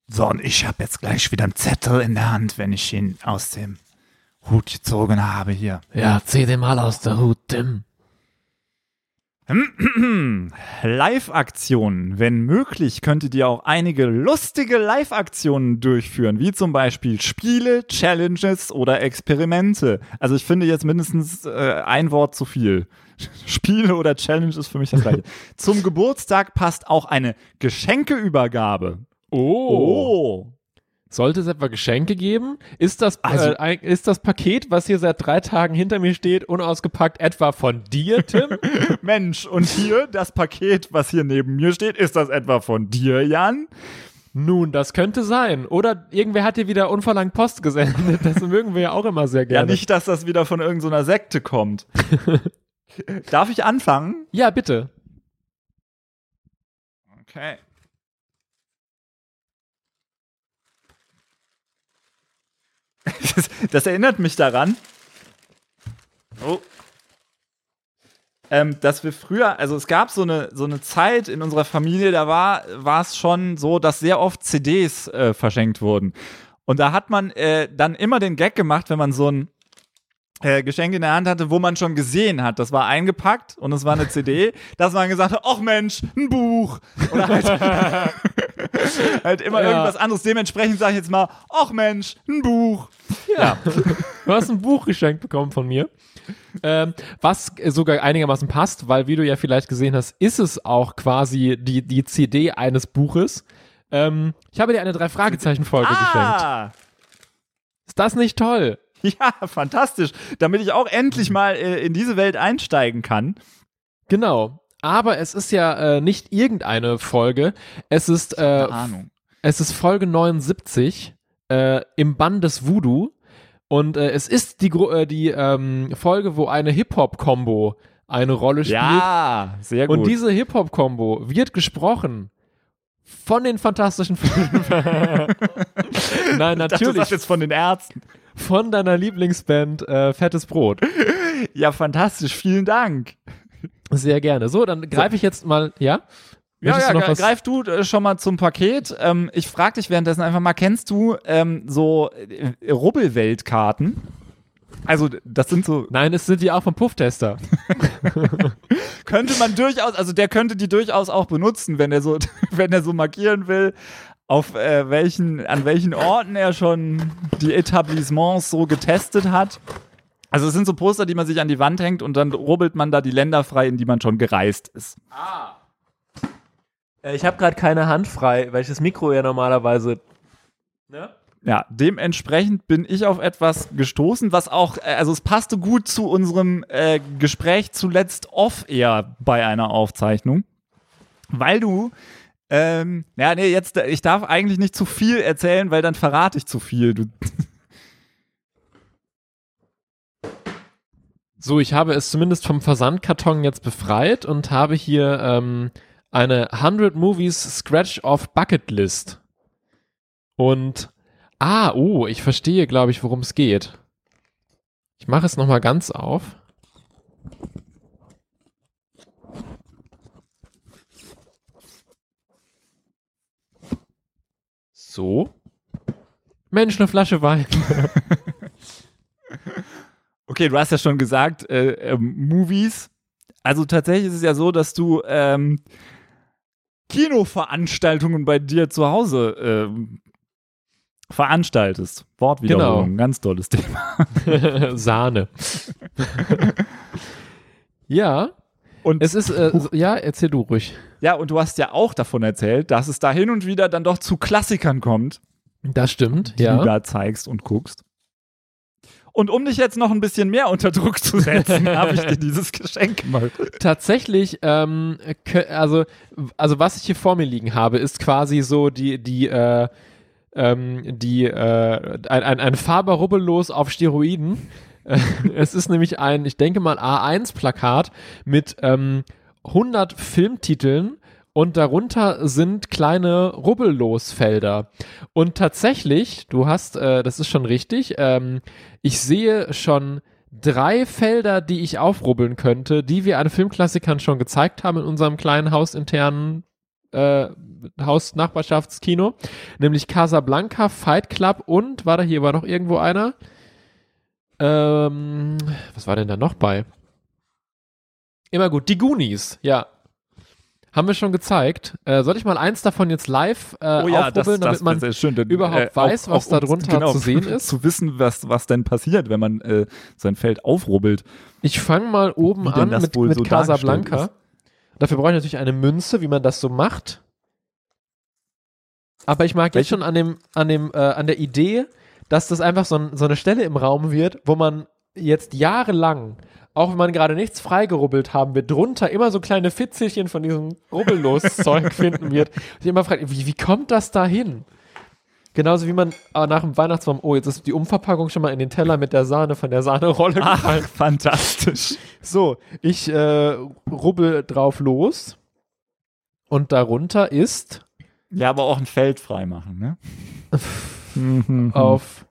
So, und ich habe jetzt gleich wieder einen Zettel in der Hand, wenn ich ihn aus dem Hut gezogen habe hier.
Ja, zieh den mal aus der Hut, Tim.
Live-Aktionen. Wenn möglich, könntet ihr auch einige lustige Live-Aktionen durchführen, wie zum Beispiel Spiele, Challenges oder Experimente. Also ich finde jetzt mindestens äh, ein Wort zu viel. Spiele oder Challenge ist für mich das gleiche. zum Geburtstag passt auch eine Geschenkeübergabe.
Oh. Sollte es etwa Geschenke geben? Ist das,
Also-
äh, ist das Paket, was hier seit drei Tagen hinter mir steht, unausgepackt, etwa von dir, Tim?
Mensch, und hier das Paket, was hier neben mir steht, ist das etwa von dir, Jan?
Nun, das könnte sein. Oder irgendwer hat dir wieder unverlangt Post gesendet. Das mögen wir ja auch immer sehr
Ja,
gerne.
nicht, dass das wieder von irgendeiner Sekte kommt. Darf ich anfangen?
Ja, bitte.
Okay. Das, das erinnert mich daran, oh. ähm, dass wir früher, also es gab so eine, so eine Zeit in unserer Familie, da war es schon so, dass sehr oft CDs äh, verschenkt wurden. Und da hat man äh, dann immer den Gag gemacht, wenn man so ein äh, Geschenk in der Hand hatte, wo man schon gesehen hat, das war eingepackt und es war eine CD, dass man gesagt hat, ach Mensch, ein Buch. Oder halt, halt immer
Ja.
irgendwas anderes. Dementsprechend sage ich jetzt mal, ach Mensch, ein Buch.
Ja. Du hast ein Buch geschenkt bekommen von mir. Ähm, was sogar einigermaßen passt, weil, wie du ja vielleicht gesehen hast, ist es auch quasi die, die CD eines Buches. Ähm, ich habe dir eine Drei-Fragezeichen-Folge geschenkt.
Ah,
Ist das nicht toll?
ja, fantastisch. Damit ich auch endlich mal äh, in diese Welt einsteigen kann.
Genau. Aber es ist ja äh, nicht irgendeine Folge. Es ist, äh, es ist Folge 79 äh, im Bann des Voodoo. Und äh, es ist die, äh, die ähm, Folge, wo eine Hip-Hop-Kombo eine Rolle spielt.
Ja, sehr gut.
Und diese Hip-Hop-Kombo wird gesprochen von den Fantastischen Fünf. Nein,
Ich dachte, du
natürlich.
jetzt von den Ärzten.
Von deiner Lieblingsband äh, Fettes Brot.
Ja, fantastisch. Vielen Dank.
Sehr gerne. So, dann greife ich jetzt mal, ja?
Ja, ja,
du
greif du äh, schon mal zum Paket. Ähm, ich frage dich währenddessen einfach mal, kennst du ähm, so äh, Rubbelweltkarten? Also, das sind so.
Nein, es sind die auch vom Pufftester.
könnte man durchaus, also der könnte die durchaus auch benutzen, wenn er so, wenn er so markieren will, auf äh, welchen, an welchen Orten er schon die Etablissements so getestet hat. Also es sind so Poster, die man sich an die Wand hängt und dann rubbelt man da die Länder frei, in die man schon gereist ist.
Äh, Ich habe gerade keine Hand frei, welches Mikro ja normalerweise. Ne?
Ja, dementsprechend bin ich auf etwas gestoßen, was auch, äh, also es passte gut zu unserem äh, Gespräch zuletzt off-air bei einer Aufzeichnung, weil du, ähm, ja, nee, jetzt, äh, ich darf eigentlich nicht zu viel erzählen, weil dann verrate ich zu viel. Du,
So, ich habe es zumindest vom Versandkarton jetzt befreit und habe hier ähm, eine 100 Movies Scratch-Off Bucket List. Und, ah, oh, ich verstehe, glaube ich, worum es geht. Ich mache es nochmal ganz auf. So. Mensch, eine Flasche Wein.
okay, du hast ja schon gesagt, äh, ähm, Movies. Also tatsächlich ist es ja so, dass du ähm, Kinoveranstaltungen bei dir zu Hause ähm, veranstaltest. Wortwiederholung,
Genau.
ganz tolles Thema.
Sahne. ja.
Und
es ist, äh, ja, erzähl du ruhig.
Ja, und du hast ja auch davon erzählt, dass es da hin und wieder dann doch zu Klassikern kommt.
Das stimmt,
die
ja.
du da zeigst und guckst. Und um dich jetzt noch ein bisschen mehr unter Druck zu setzen, habe ich dir dieses Geschenk gemacht.
Tatsächlich, ähm, also, also was ich hier vor mir liegen habe, ist quasi so die, die, äh, ähm, die äh, ein, ein, ein Faber rubbellos auf Steroiden. Es ist nämlich ein, ich denke mal, A1-Plakat mit ähm, 100 Filmtiteln und darunter sind kleine Rubbellosfelder. Und tatsächlich, du hast, äh, das ist schon richtig, ähm, ich sehe schon drei Felder, die ich aufrubbeln könnte, die wir an Filmklassikern schon gezeigt haben in unserem kleinen hausinternen äh, Hausnachbarschaftskino, nämlich Casablanca, Fight Club und, war da hier war noch irgendwo einer? Ähm, was war denn da noch bei? Immer gut, die Goonies, ja. Haben wir schon gezeigt. Äh, soll ich mal eins davon jetzt live äh,
oh ja, das,
aufrubbeln, damit
das,
man
das schön, denn,
überhaupt
äh,
weiß,
auch,
was da drunter
genau,
zu sehen ist?
Zu wissen, was, was denn passiert, wenn man äh, sein Feld aufrubbelt.
Ich fange mal oben an
das
mit, mit
so
Casablanca. Dafür brauche ich natürlich eine Münze, wie man das so macht. Aber ich mag jetzt
Welche?
schon an dem, an dem, äh, an der Idee, dass das einfach so, ein, so eine Stelle im Raum wird, wo man jetzt jahrelang, auch wenn man gerade nichts freigerubbelt haben wird, drunter immer so kleine Fitzelchen von diesem Rubbellos-Zeug finden wird. Und ich immer frage, wie, wie kommt das da hin? Genauso wie man äh, nach dem Weihnachtsbaum, oh, jetzt ist die Umverpackung schon mal in den Teller mit der Sahne von der Sahnerolle gefallen.
Fantastisch.
So, ich äh, rubbel drauf los. Und darunter ist
Ja, aber auch ein Feld freimachen, ne?
Auf,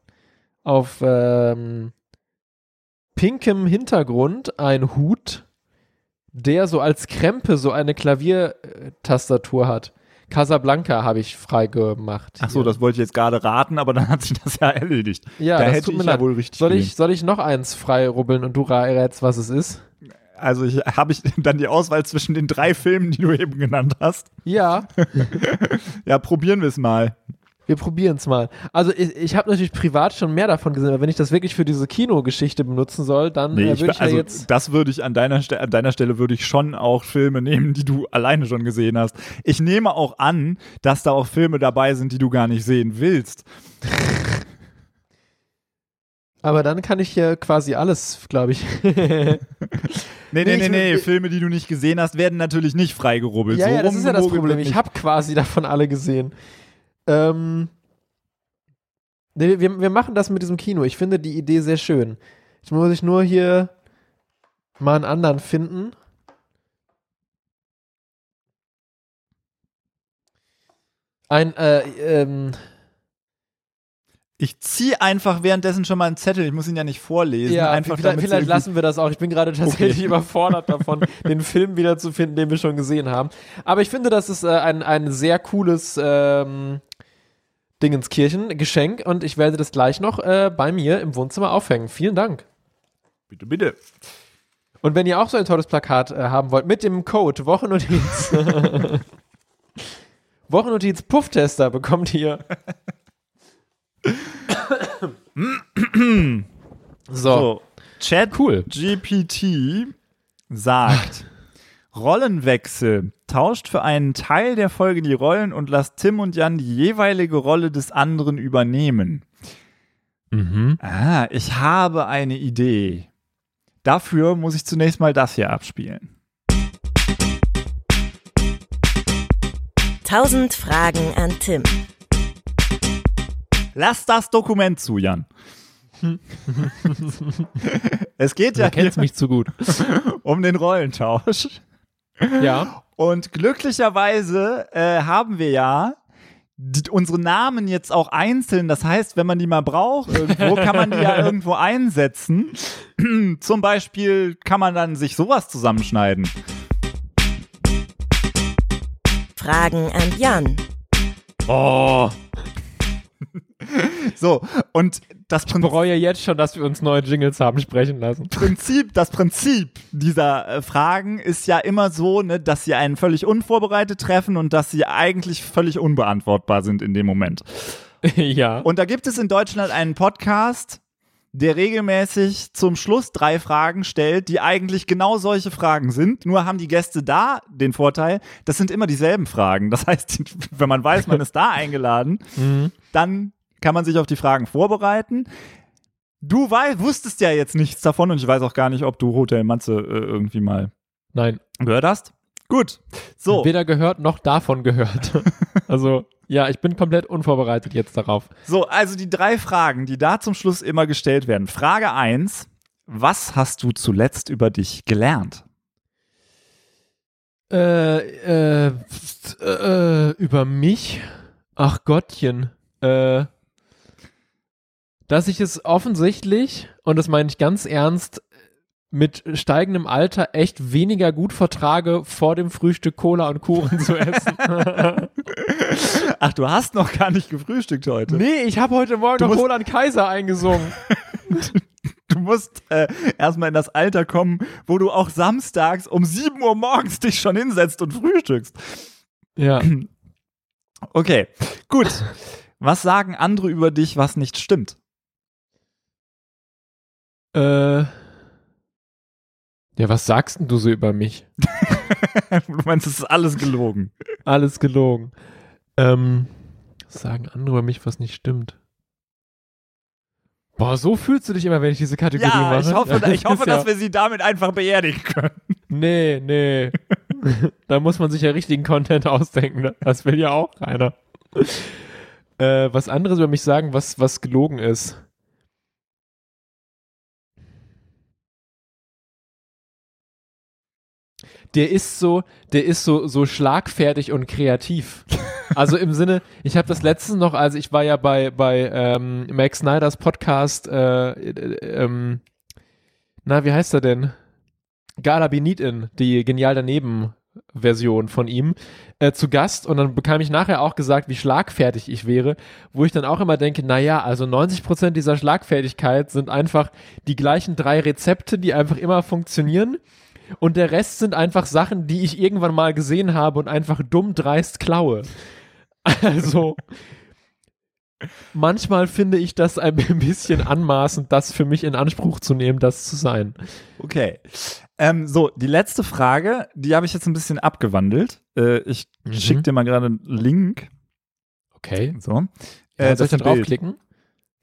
auf ähm, pinkem Hintergrund ein Hut, der so als Krempe so eine Klaviertastatur hat. Casablanca habe ich freigemacht.
Ach so, das wollte ich jetzt gerade raten, aber dann hat sich das ja erledigt.
Ja,
da
das
hätte
tut
ich
mir
ja
leid.
wohl richtig
soll ich, soll ich noch eins frei rubbeln und du rätst, was es ist?
Also ich, habe ich dann die Auswahl zwischen den drei Filmen, die du eben genannt hast?
Ja.
ja, probieren wir es mal.
Wir probieren es mal. Also ich, ich habe natürlich privat schon mehr davon gesehen, aber wenn ich das wirklich für diese Kinogeschichte benutzen soll, dann
Nee,
äh,
ich,
würde ich,
also
ja jetzt.
das würde ich an deiner, Ste an deiner Stelle würde ich schon auch Filme nehmen, die du alleine schon gesehen hast. Ich nehme auch an, dass da auch Filme dabei sind, die du gar nicht sehen willst.
Aber dann kann ich hier quasi alles, glaube ich. nee,
Nee, nee, nee,
ich-
nee, Filme, die du nicht gesehen hast, werden natürlich nicht freigerubbelt.
Ja,
so
ja, das ist ja das Problem. Ich habe quasi davon alle gesehen. Ähm, wir, wir machen das mit diesem Kino. Ich finde die Idee sehr schön. Jetzt muss ich nur hier mal einen anderen finden. Ein, äh, ähm,
Ich ziehe einfach währenddessen schon mal einen Zettel, ich muss ihn ja nicht vorlesen.
ja,
einfach
vielleicht,
damit
vielleicht lassen wir das auch. Ich bin gerade tatsächlich
Okay.
überfordert davon, den Film wiederzufinden, den wir schon gesehen haben. Aber ich finde, das ist äh, ein, ein sehr cooles ähm, Dingenskirchen, Geschenk und ich werde das gleich noch äh, bei mir im Wohnzimmer aufhängen. Vielen Dank.
Bitte, bitte.
Und wenn ihr auch so ein tolles Plakat äh, haben wollt, mit dem Code Wochennotiz Wochennotiz Pufftester bekommt ihr
So, Chat
cool.
GPT sagt: Rollenwechsel. Tauscht für einen Teil der Folge die Rollen und lasst Tim und Jan die jeweilige Rolle des anderen übernehmen.
Mhm.
Ah, ich habe eine Idee. Dafür muss ich zunächst mal das hier abspielen.
1000 Fragen an Tim.
Lass das Dokument zu, Jan. es geht ja
Du kennst mich zu gut.
um den Rollentausch.
Ja.
Und glücklicherweise äh, haben wir ja unsere Namen jetzt auch einzeln. Das heißt, wenn man die mal braucht irgendwo, kann man die ja irgendwo einsetzen. Zum Beispiel kann man dann sich sowas zusammenschneiden.
Fragen an Jan.
Oh. So, und das
Ich bereue jetzt schon, dass wir uns neue Jingles haben sprechen lassen.
Prinzip, das Prinzip dieser äh, Fragen ist ja immer so, ne, dass sie einen völlig unvorbereitet treffen und dass sie eigentlich völlig unbeantwortbar sind in dem Moment.
ja.
Und da gibt es in Deutschland einen Podcast, der regelmäßig zum Schluss drei Fragen stellt, die eigentlich genau solche Fragen sind. Nur haben die Gäste da den Vorteil, das sind immer dieselben Fragen. Das heißt, wenn man weiß, man ist da eingeladen,
Mhm.
dann kann man sich auf die Fragen vorbereiten. Du wei- wusstest ja jetzt nichts davon und ich weiß auch gar nicht, ob du Hotel Matze äh, irgendwie mal
Nein.
gehört hast. Gut. So.
Weder gehört noch davon gehört. also, Ja, ich bin komplett unvorbereitet jetzt darauf.
So, also die drei Fragen, die da zum Schluss immer gestellt werden. Frage 1. Was hast du zuletzt über dich gelernt?
Äh, äh, äh, über mich? Ach Gottchen. Äh, dass ich es offensichtlich, und das meine ich ganz ernst, mit steigendem Alter echt weniger gut vertrage, vor dem Frühstück Cola und Kuchen zu essen.
Ach, du hast noch gar nicht gefrühstückt heute.
nee, ich habe heute Morgen
Du
noch
musst-
Roland Kaiser eingesungen.
Du musst äh, erstmal in das Alter kommen, wo du auch samstags um 7 Uhr morgens dich schon hinsetzt und frühstückst.
Ja.
Okay, gut. Was sagen andere über dich, was nicht stimmt?
Äh. Ja, was sagst denn du so über mich?
du meinst, es ist alles gelogen.
Alles gelogen. Ähm, was sagen andere über mich, was nicht stimmt? Boah, so fühlst du dich immer, wenn ich diese Kategorie
Ja,
mache.
ich hoffe,
Ja,
ich hoffe
ist ja-
dass wir sie damit einfach beerdigen können.
Nee, nee. da muss man sich ja richtigen Content ausdenken. ne? Das will ja auch keiner. Äh, was anderes über mich sagen, was, was gelogen ist. Der ist so, der ist so, so schlagfertig und kreativ. Also im Sinne, ich habe das letztens noch, also ich war ja bei, bei ähm, Max Snyders Podcast, äh, äh, ähm, na, wie heißt er denn? Gala Benit-In, die genial daneben Version von ihm, äh, zu Gast und dann bekam ich nachher auch gesagt, wie schlagfertig ich wäre, wo ich dann auch immer denke, naja, also 90% dieser Schlagfertigkeit sind einfach die gleichen drei Rezepte, die einfach immer funktionieren und der Rest sind einfach Sachen, die ich irgendwann mal gesehen habe und einfach dumm dreist klaue. Also manchmal finde ich das ein bisschen anmaßend, das für mich in Anspruch zu nehmen, das zu sein.
Okay. Ähm, so, die letzte Frage, die habe ich jetzt ein bisschen abgewandelt. Äh, ich
Mhm.
schicke dir mal gerade einen Link.
Okay.
So.
Ja, soll ich da
ein Bild.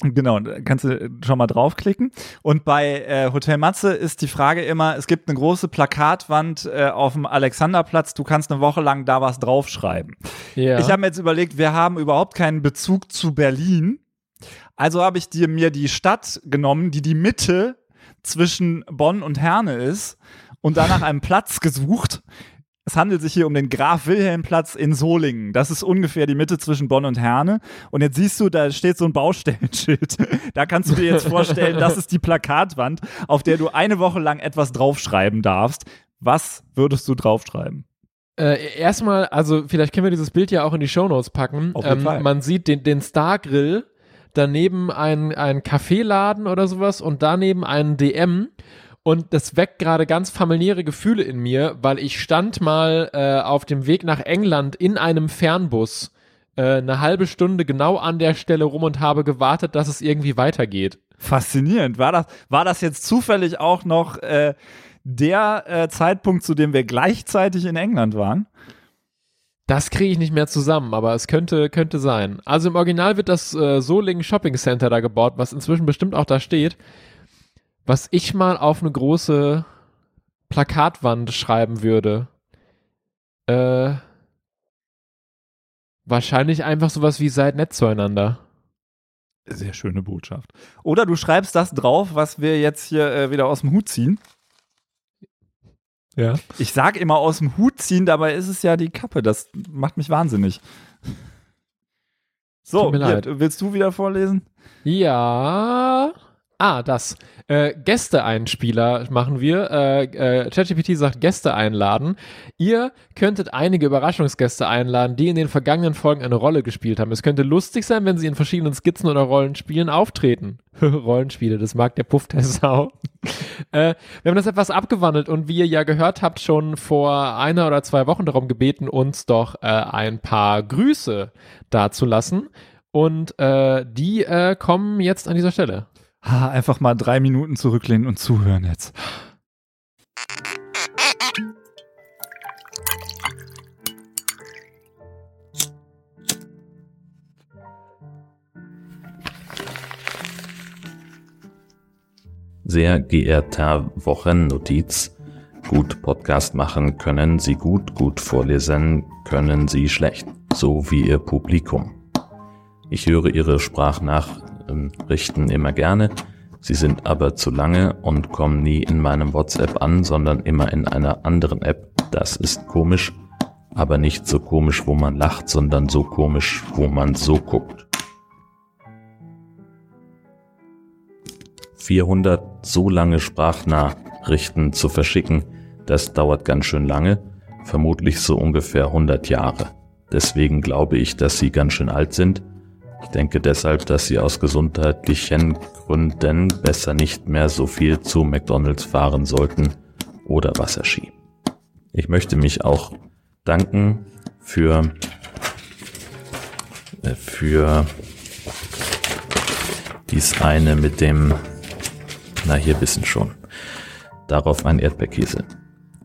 Genau, da kannst du schon mal draufklicken. Und bei äh, Hotel Matze ist die Frage immer, es gibt eine große Plakatwand äh, auf dem Alexanderplatz, du kannst eine Woche lang da was draufschreiben.
Ja.
Ich habe mir jetzt überlegt, wir haben überhaupt keinen Bezug zu Berlin. Also habe ich dir mir die Stadt genommen, die die Mitte zwischen Bonn und Herne ist und danach einen Platz gesucht. Es handelt sich hier um den Graf-Wilhelm-Platz in Solingen. Das ist ungefähr die Mitte zwischen Bonn und Herne. Und jetzt siehst du, da steht so ein Baustellenschild. Da kannst du dir jetzt vorstellen, das ist die Plakatwand, auf der du eine Woche lang etwas draufschreiben darfst. Was würdest du draufschreiben?
Äh, erstmal, also vielleicht können wir dieses Bild ja auch in die Shownotes packen.
Auf jeden
Ähm,
Fall.
man sieht den, den Star Grill, daneben ein, ein Kaffeeladen oder sowas und daneben einen DM. Und das weckt gerade ganz familiäre Gefühle in mir, weil ich stand mal äh, auf dem Weg nach England in einem Fernbus äh, eine halbe Stunde genau an der Stelle rum und habe gewartet, dass es irgendwie weitergeht.
Faszinierend. War das, war das jetzt zufällig auch noch äh, der äh, Zeitpunkt, zu dem wir gleichzeitig in England waren?
Das kriege ich nicht mehr zusammen, aber es könnte, könnte sein. Also im Original wird das äh, Solingen Shopping Center da gebaut, was inzwischen bestimmt auch da steht, was ich mal auf eine große Plakatwand schreiben würde. Äh, wahrscheinlich einfach sowas wie seid nett zueinander.
Sehr schöne Botschaft. Oder du schreibst das drauf, was wir jetzt hier äh, wieder aus dem Hut ziehen.
Ja.
Ich sag immer aus dem Hut ziehen, dabei ist es ja die Kappe. Das macht mich wahnsinnig. So,
Tut mir
hier, willst du wieder vorlesen?
Ja. Ah, das. Äh, Gäste-Einspieler machen wir. Äh, äh, ChatGPT sagt Gäste einladen. Ihr könntet einige Überraschungsgäste einladen, die in den vergangenen Folgen eine Rolle gespielt haben. Es könnte lustig sein, wenn sie in verschiedenen Skizzen oder Rollenspielen auftreten. Rollenspiele, das mag der Puff-Tessau. äh, wir haben das etwas abgewandelt und wie ihr ja gehört habt, schon vor einer oder zwei Wochen darum gebeten, uns doch äh, ein paar Grüße dazulassen. Und äh, die äh, kommen jetzt an dieser Stelle.
Einfach mal drei Minuten zurücklehnen und zuhören jetzt.
Sehr geehrter Wochennotiz. Gut Podcast machen können Sie gut, gut vorlesen können Sie schlecht. so wie ihr Publikum. Ich höre ihre Sprachnachrichten immer gerne, sie sind aber zu lange und kommen nie in meinem WhatsApp an, sondern immer in einer anderen App. Das ist komisch, aber nicht so komisch, wo man lacht, sondern so komisch, wo man so guckt. 400 so lange Sprachnachrichten zu verschicken, das dauert ganz schön lange, vermutlich so ungefähr 100 Jahre. Deswegen glaube ich, dass sie ganz schön alt sind. Ich denke deshalb, dass sie aus gesundheitlichen Gründen besser nicht mehr so viel zu McDonald's fahren sollten oder Wasserski. Ich möchte mich auch danken für äh, für dies eine mit dem na hier wissen schon. Darauf ein Erdbeerkäse.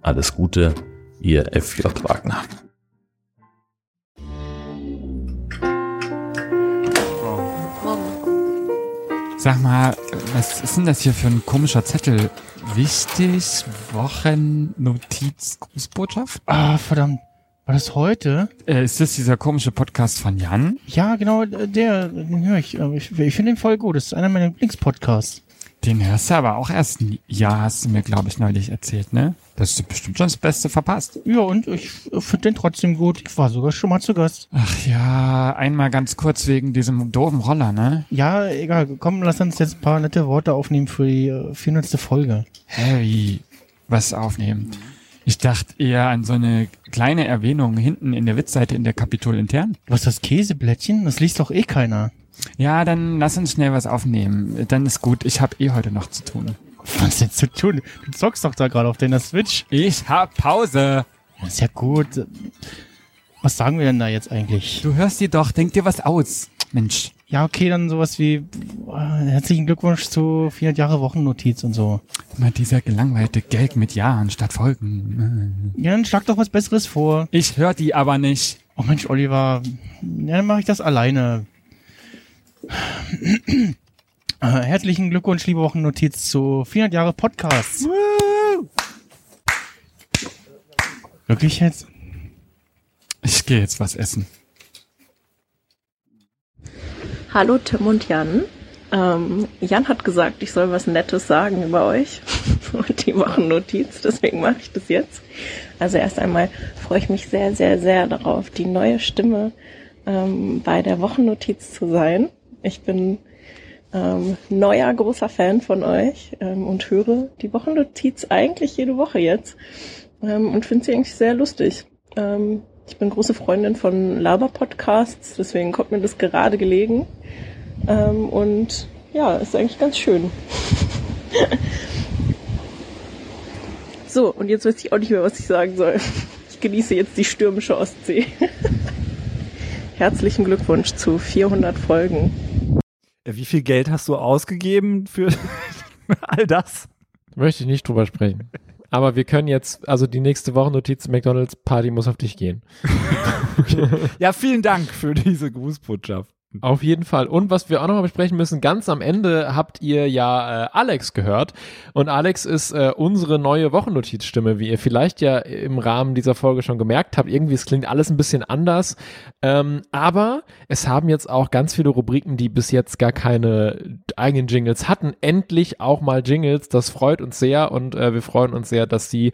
Alles Gute, ihr FJ Wagner.
Sag mal, was ist denn das hier für ein komischer Zettel? Wichtig, Wochennotiz, Grußbotschaft?
Ah, verdammt. War das heute?
Äh, ist das dieser komische Podcast von Jan?
Ja, genau, der, den höre ich. Ich, ich finde den voll gut. Das ist einer meiner Lieblingspodcasts.
Den hörst du aber auch erst ein Jahr, hast du mir, glaube ich, neulich erzählt, ne? Das ist bestimmt schon das Beste verpasst.
Ja, und ich finde den trotzdem gut. Ich war sogar schon mal zu Gast.
Ach ja, einmal ganz kurz wegen diesem doofen Roller, ne?
Ja, egal. Komm, lass uns jetzt ein paar nette Worte aufnehmen für die äh, 400. Folge.
Hä, wie? Was aufnehmen? Ich dachte eher an so eine kleine Erwähnung hinten in der Witzseite in der Kapitol intern.
Was das Käseblättchen? Das liest doch eh keiner.
Ja, dann lass uns schnell was aufnehmen. Dann ist gut. Ich habe eh heute noch zu tun.
Was denn zu tun? Du zockst doch da gerade auf deiner Switch.
Ich hab Pause.
Ist ja gut. Was sagen wir denn da jetzt eigentlich?
Du hörst dir doch, denk dir was aus. Mensch.
Ja, okay, dann sowas wie äh, herzlichen Glückwunsch zu 400 Jahre Wochennotiz und so.
Immer dieser gelangweilte Gag mit Jahren statt Folgen.
Ja, dann schlag doch was Besseres vor.
Ich hör die aber nicht.
Oh Mensch, Oliver. Ja, dann mache ich das alleine. Äh, Herzlichen Glückwunsch, liebe Wochennotiz, zu 400 Jahre Podcasts. Wirklich jetzt?
Ich gehe jetzt was essen.
Hallo Tim und Jan. Ähm, Jan hat gesagt, ich soll was Nettes sagen über euch und die machen Notiz, deswegen mache ich das jetzt. Also erst einmal freue ich mich sehr, sehr, sehr darauf, die neue Stimme ähm, bei der Wochennotiz zu sein. Ich bin ähm, neuer großer Fan von euch ähm, und höre die Wochennotiz eigentlich jede Woche jetzt ähm, und finde sie eigentlich sehr lustig. Ähm, ich bin große Freundin von Laber-Podcasts, deswegen kommt mir das gerade gelegen. Ähm, und ja, ist eigentlich ganz schön. so, und jetzt weiß ich auch nicht mehr, was ich sagen soll. Ich genieße jetzt die stürmische Ostsee. Herzlichen Glückwunsch zu 400 Folgen.
Wie viel Geld hast du ausgegeben für all das?
Möchte ich nicht drüber sprechen. Aber wir können jetzt, also die nächste Wochennotiz McDonalds Party muss auf dich gehen.
okay. Ja, vielen Dank für diese Grußbotschaft.
Auf jeden Fall. Und was wir auch nochmal besprechen müssen, ganz am Ende habt ihr ja äh, Alex gehört. Und Alex ist äh, unsere neue Wochennotizstimme, wie ihr vielleicht ja im Rahmen dieser Folge schon gemerkt habt. Irgendwie, es klingt alles ein bisschen anders. Ähm, aber es haben jetzt auch ganz viele Rubriken, die bis jetzt gar keine eigenen Jingles hatten, endlich auch mal Jingles. Das freut uns sehr und äh, wir freuen uns sehr, dass sie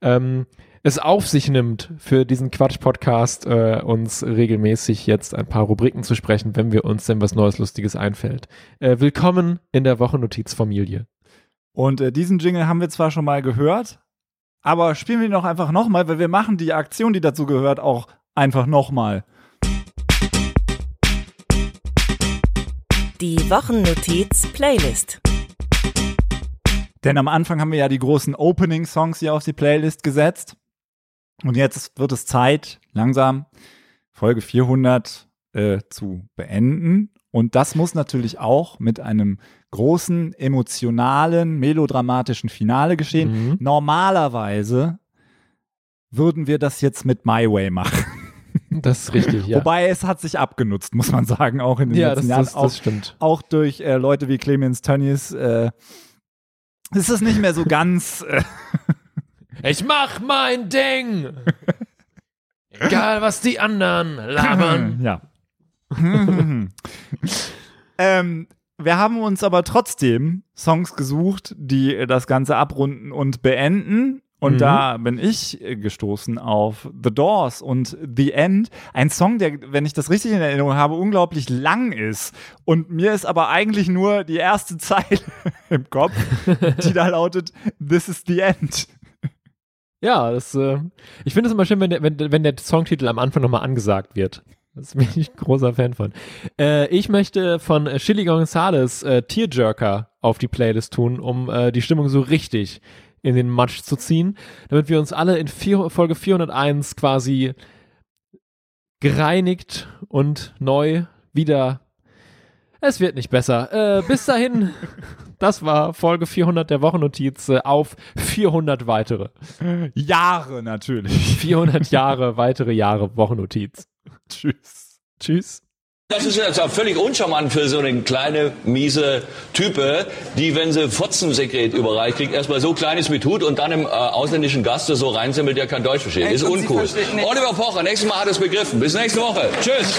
ähm, es auf sich nimmt, für diesen Quatsch-Podcast äh, uns regelmäßig jetzt ein paar Rubriken zu sprechen, wenn wir uns denn was Neues, Lustiges einfällt. Äh, willkommen in der Wochennotizfamilie.
Und äh, diesen Jingle haben wir zwar schon mal gehört, aber spielen wir ihn doch einfach nochmal, weil wir machen die Aktion, die dazu gehört, auch einfach nochmal.
Die Wochennotiz-Playlist.
Denn am Anfang haben wir ja die großen Opening-Songs hier auf die Playlist gesetzt. Und jetzt wird es Zeit, langsam Folge 400 äh, zu beenden. Und das muss natürlich auch mit einem großen, emotionalen, melodramatischen Finale geschehen.
Mhm.
Normalerweise würden wir das jetzt mit My Way machen.
Das ist richtig, ja.
Wobei es hat sich abgenutzt, muss man sagen, auch in den
Ja,
letzten
das-
Jahren.
das-
auch,
das stimmt.
Auch durch äh, Leute wie Clemens Tönnies. Äh, ist es nicht mehr so ganz. Äh,
Ich mach mein Ding! Egal, was die anderen labern.
ja. ähm, wir haben uns aber trotzdem Songs gesucht, die das Ganze abrunden und beenden. Und
Mhm.
da bin ich gestoßen auf The Doors und The End. Ein Song, der, wenn ich das richtig in Erinnerung habe, unglaublich lang ist. Und mir ist aber eigentlich nur die erste Zeile im Kopf, die da lautet, This is the End.
Ja, das, äh, ich finde es immer schön, wenn der, wenn, wenn der Songtitel am Anfang nochmal angesagt wird. Das bin ich ein großer Fan von. Äh, ich möchte von Chili Gonzales äh, Tearjerker auf die Playlist tun, um äh, die Stimmung so richtig in den Matsch zu ziehen, damit wir uns alle in vier, Folge 401 quasi gereinigt und neu wieder. Es wird nicht besser. Äh, bis dahin, das war Folge 400 der Wochennotiz äh, auf 400 weitere.
Jahre natürlich.
400 Jahre, weitere Jahre Wochennotiz.
Tschüss.
Tschüss.
Das ist jetzt auch völlig uncharmant für so eine kleine, miese Type, die, wenn sie Fotzensekret überreicht kriegt, erstmal so klein ist mit Hut und dann im äh, ausländischen Gast so reinsimmelt, der kein Deutsch versteht. Ist uncool. Oliver Pocher, nächstes Mal hat er es begriffen. Bis nächste Woche. Tschüss.